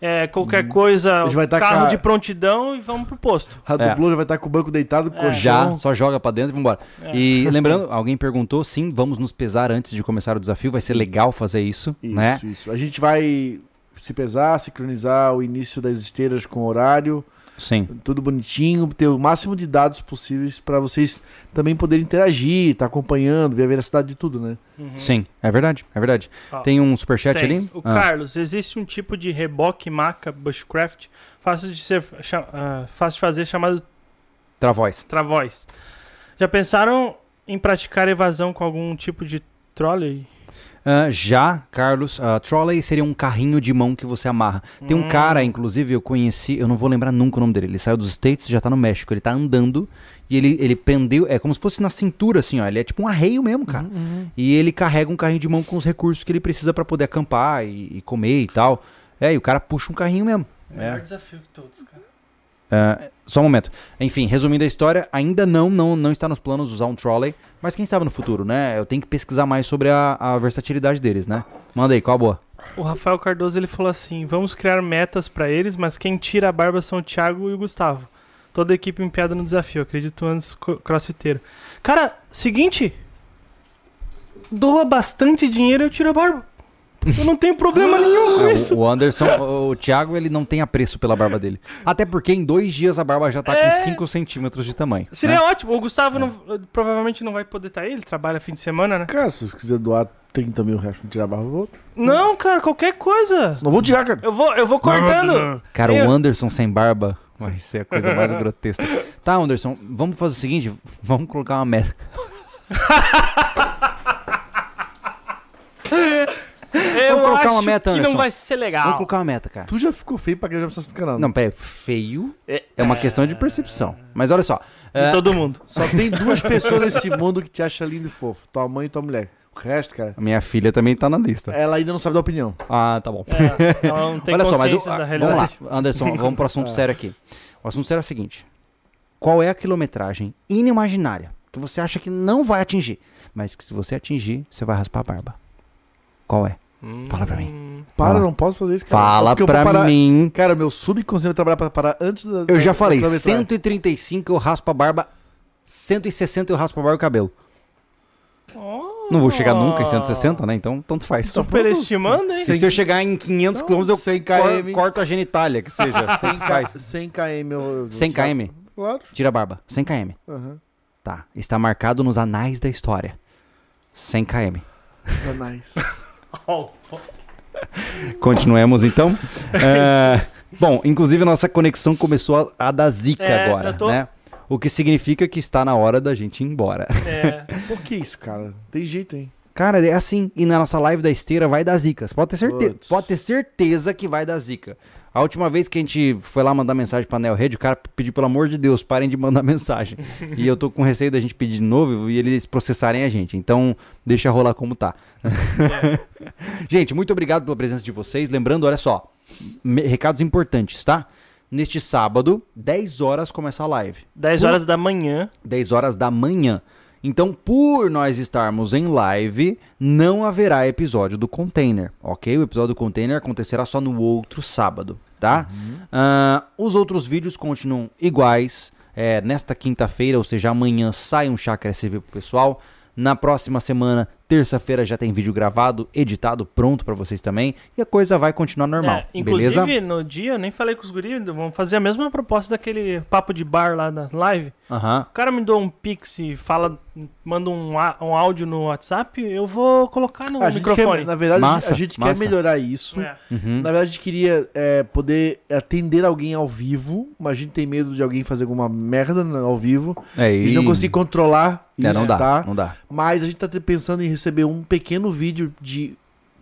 É, qualquer coisa, Uhum. A gente vai tá carro com a- de prontidão e vamos pro posto. A É. já vai estar com o banco deitado, É. colchão. Já, só joga pra dentro e vambora. É. E lembrando, alguém perguntou, sim, vamos nos pesar antes de começar o desafio. Vai ser legal fazer isso, Isso, né? isso. A gente vai se pesar, sincronizar o início das esteiras com o horário, Sim. tudo bonitinho, ter o máximo de dados possíveis para vocês também poderem interagir, estar acompanhando, ver a veracidade de tudo, né? Uhum. Sim, é verdade, é verdade. Ó, Tem um superchat Tem. ali? O Ah, Carlos, existe um tipo de reboque maca bushcraft fácil de ser ah, fácil de fazer chamado Travoz. travóis. Já pensaram em praticar evasão com algum tipo de trolley? Ah, já, Carlos, ah, trolley seria um carrinho de mão que você amarra. Tem um Hum. cara, inclusive, eu conheci, eu não vou lembrar nunca o nome dele. Ele saiu dos States e já tá no México. Ele tá andando e ele, ele prendeu, é como se fosse na cintura, assim, ó. Ele é tipo um arreio mesmo, cara. E ele carrega um carrinho de mão com os recursos que ele precisa pra poder acampar e, e comer e tal. É, e o cara puxa um carrinho mesmo. É. desafio que todos, cara. Ah, só um momento. Enfim, resumindo a história, ainda não, não, não está nos planos usar um trolley, mas quem sabe no futuro, né? Eu tenho que pesquisar mais sobre a, a versatilidade deles, né? Manda aí, qual a boa? O Rafael Cardoso ele falou assim: vamos criar metas pra eles, mas quem tira a barba são o Thiago e o Gustavo. Toda a equipe empenhada no desafio, acredito antes crossfiteiro. Cara, seguinte. Doa bastante dinheiro e eu tiro a barba. Eu não tenho problema nenhum com É, isso. o, Anderson, o, Thiago, ele não tem apreço pela barba dele. Até porque em dois dias a barba já tá É. com 5 centímetros de tamanho. Seria né? ótimo. O Gustavo não- provavelmente não vai poder estar aí, ele trabalha fim de semana, né? Cara, se você quiser doar 30 mil reais pra tirar a barba, eu vou. Não, cara, qualquer coisa. Não vou tirar, cara. Eu vou, eu vou cortando. Cara, Eu- o Anderson sem barba vai ser a coisa mais [LAUGHS] grotesca. Tá, Anderson, vamos fazer o seguinte: vamos colocar uma meta. [LAUGHS] Eu Vamos colocar acho uma meta, que não vai ser legal. Vamos colocar uma meta, cara. Tu já ficou feio pra ganhar pra do canal. né? Não, pera, feio é uma questão de percepção. Mas olha só. De é, todo mundo. Só tem duas pessoas nesse mundo que te acha lindo e fofo. Tua mãe e tua mulher. O resto, cara, a minha filha também tá na lista. ela ainda não sabe da opinião. Ah, tá bom. É, ela não [LAUGHS] tem Olha só, mas o- consciência da ah, realidade. vamos lá, Anderson, vamos pro assunto [LAUGHS] sério aqui. O assunto sério é o seguinte: qual é a quilometragem inimaginária que você acha que não vai atingir, mas que se você atingir, você vai raspar a barba? Qual é? Fala pra mim. Hum, Para, Fala. não posso fazer isso, cara. Fala Porque eu vou pra parar- mim. Cara, meu subconsciente vai trabalhar pra parar antes da. Eu já da- falei, da quilometragem. 135 eu raspo a barba, 160 eu raspo a barba e o cabelo. Não vou chegar nunca em 160, né? Então, tanto faz. Superestimando, hein? Se, se eu chegar em 500 Não, km, eu 100 cor- km. corto a genitália, que seja. [LAUGHS] 100 Tanto faz. km. 100 km. eu- eu- 100 km, Claro. tira a barba. 100 km. Aham. Tá, está marcado nos anais da história. 100 km. Tá nice. [LAUGHS] [LAUGHS] Continuemos então. [LAUGHS] É, bom, inclusive a nossa conexão começou a, a dar zica É, agora, tô- né? O que significa que está na hora da gente ir embora. É, [LAUGHS] Por que isso, cara? Tem jeito, hein? Cara, é assim. E na nossa live da esteira vai dar zica. Pode ter certeza, pode ter certeza que vai dar zica. A última vez que a gente foi lá mandar mensagem pra Neo Rede, o cara pediu, pelo amor de Deus, parem de mandar [LAUGHS] mensagem. e eu tô com receio da gente pedir de novo e eles processarem a gente. Então, deixa rolar como tá. [LAUGHS] gente, muito obrigado pela presença de vocês. Lembrando, olha só, recados importantes, tá? Neste sábado, 10 horas começa a live. 10 horas da manhã. 10 horas da manhã. Então, por nós estarmos em live, não haverá episódio do container, ok? O episódio do container acontecerá só no outro sábado, tá? Ah, os outros vídeos continuam iguais. É, nesta quinta-feira, ou seja, amanhã, sai um Chácara SV pro pessoal. Na próxima semana, terça-feira, já tem vídeo gravado, editado, pronto pra vocês também. E a coisa vai continuar normal, É, inclusive, beleza? no dia, eu nem falei com os guris, vamos fazer a mesma proposta daquele papo de bar lá na live. Aham. O cara me deu um pix e fala, manda um, um áudio no WhatsApp, eu vou colocar no A microfone. quer, na verdade, Massa, a gente quer massa. melhorar isso. É. Uhum. Na verdade, a gente queria é, poder atender alguém ao vivo, mas a gente tem medo de alguém fazer alguma merda no- ao vivo. É, A gente e- não conseguir controlar isso, É, não dá, tá? não dá. Mas a gente tá pensando em receber um pequeno vídeo de,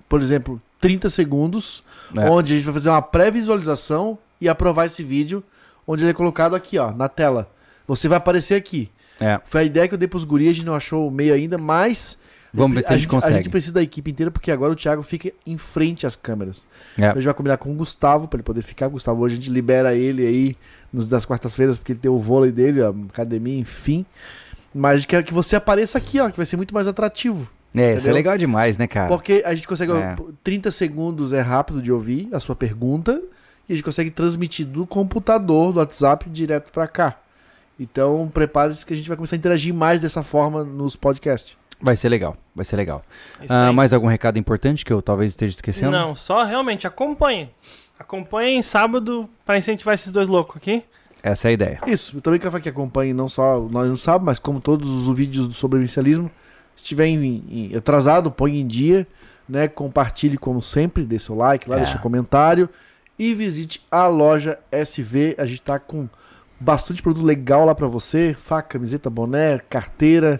por exemplo, 30 segundos, É. onde a gente vai fazer uma pré-visualização e aprovar esse vídeo, onde ele é colocado aqui, ó, na tela. Você vai aparecer aqui. É. Foi a ideia que eu dei pros guris, a gente não achou o meio ainda, mas... Vamos ver se a gente consegue. A gente precisa da equipe inteira, porque agora o Thiago fica em frente às câmeras. É. Então a gente vai combinar com o Gustavo, pra ele poder ficar. Gustavo, hoje a gente libera ele aí nos, das quartas-feiras, porque ele tem o vôlei dele, a academia, enfim. Mas quer que você apareça aqui, ó, que vai ser muito mais atrativo. É, isso é Entendeu? legal demais, né, cara? Porque a gente consegue. É. 30 segundos é rápido de ouvir a sua pergunta. E a gente consegue transmitir do computador, do WhatsApp, direto pra cá. Então, prepare-se que a gente vai começar a interagir mais dessa forma nos podcasts. Vai ser legal, vai ser legal. Isso Ah, mais algum recado importante que eu talvez esteja esquecendo? Não, só realmente acompanhem. Acompanhem sábado pra incentivar esses dois loucos aqui. Essa é a ideia. Isso, eu também quero que acompanhe não só Nós Não Sabe, mas como todos os vídeos do sobrevivencialismo. Se estiver em- em- atrasado, põe em dia, né? Compartilhe como sempre, dê seu like lá, É. deixa um comentário. E visite a loja SV. A gente tá com bastante produto legal lá pra você. Faca, camiseta, boné, carteira.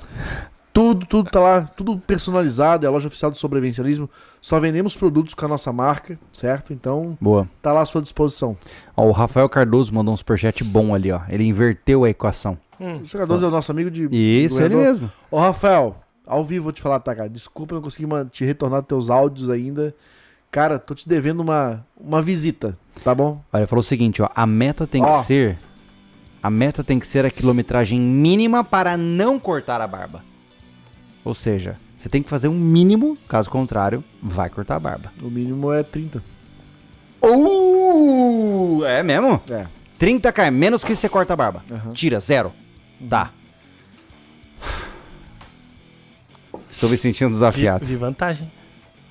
Tudo, tudo tá lá, tudo personalizado. É a loja oficial do sobrevivencialismo. Só vendemos produtos com a nossa marca, certo? Então, Boa. tá lá à sua disposição. Ó, o Rafael Cardoso mandou um superchat bom ali, ó. Ele inverteu a equação. Hum. O jogador é o nosso amigo de. Isso, ele mesmo. Ô, Rafael, ao vivo vou te falar, tá, cara? Desculpa, não consegui te retornar teus áudios ainda. Cara, tô te devendo uma, uma visita, tá bom? Olha, ele falou o seguinte, ó. A meta tem Ó. que ser... A meta tem que ser a quilometragem mínima para não cortar a barba. Ou seja, você tem que fazer um mínimo, caso contrário, vai cortar a barba. O mínimo é 30. Uh! É mesmo? É. 30 km, menos que você corta a barba. Aham. Tira, zero. Tá. Estou me sentindo desafiado. vi vantagem.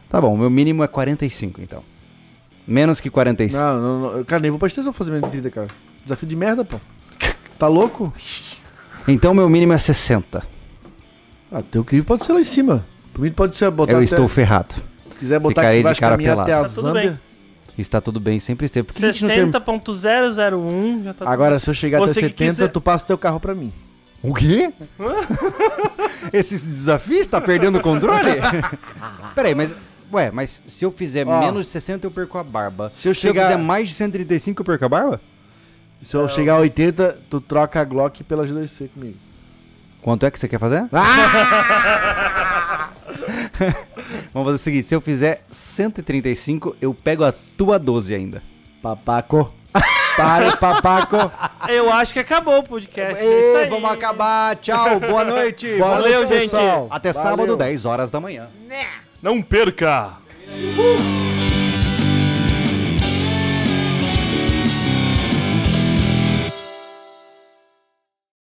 Tá bom, o meu mínimo é 45, então. Menos que 45. Não, não, não. Cara, nem vou pra extensão fazer menos de 30, cara. Desafio de merda, pô. Tá louco? Então meu mínimo é 60. Ah, teu crivo pode ser lá em cima. Por mim pode ser botar Eu até- estou ferrado. Se quiser botar Ficarei que vai de cara caminhar até a pelado. Tá tudo Zâmbia. Está tudo bem, sempre esteve. Por que a gente não tem- 60.001 já tá tudo Agora, se eu chegar Você até que 70, quiser- tu passa teu carro pra mim. O quê? [LAUGHS] Esse desafio está perdendo o controle? [LAUGHS] Peraí, mas. Ué, mas se eu fizer Ó. menos de 60, eu perco a barba. Se eu chegar- fizer mais de 135, eu perco a barba? Se eu chegar a 80, tu troca a Glock pela G2C comigo. Quanto é que você quer fazer? [LAUGHS] Vamos fazer o seguinte: se eu fizer 135, eu pego a tua 12 ainda. Papaco. [LAUGHS] Pare, papaco. Eu acho que acabou o podcast. é isso Ei, aí. vamos acabar. Tchau, boa noite. Boa Valeu, noite, gente. pessoal. Até Valeu. sábado, 10 horas da manhã. Não perca! Uh!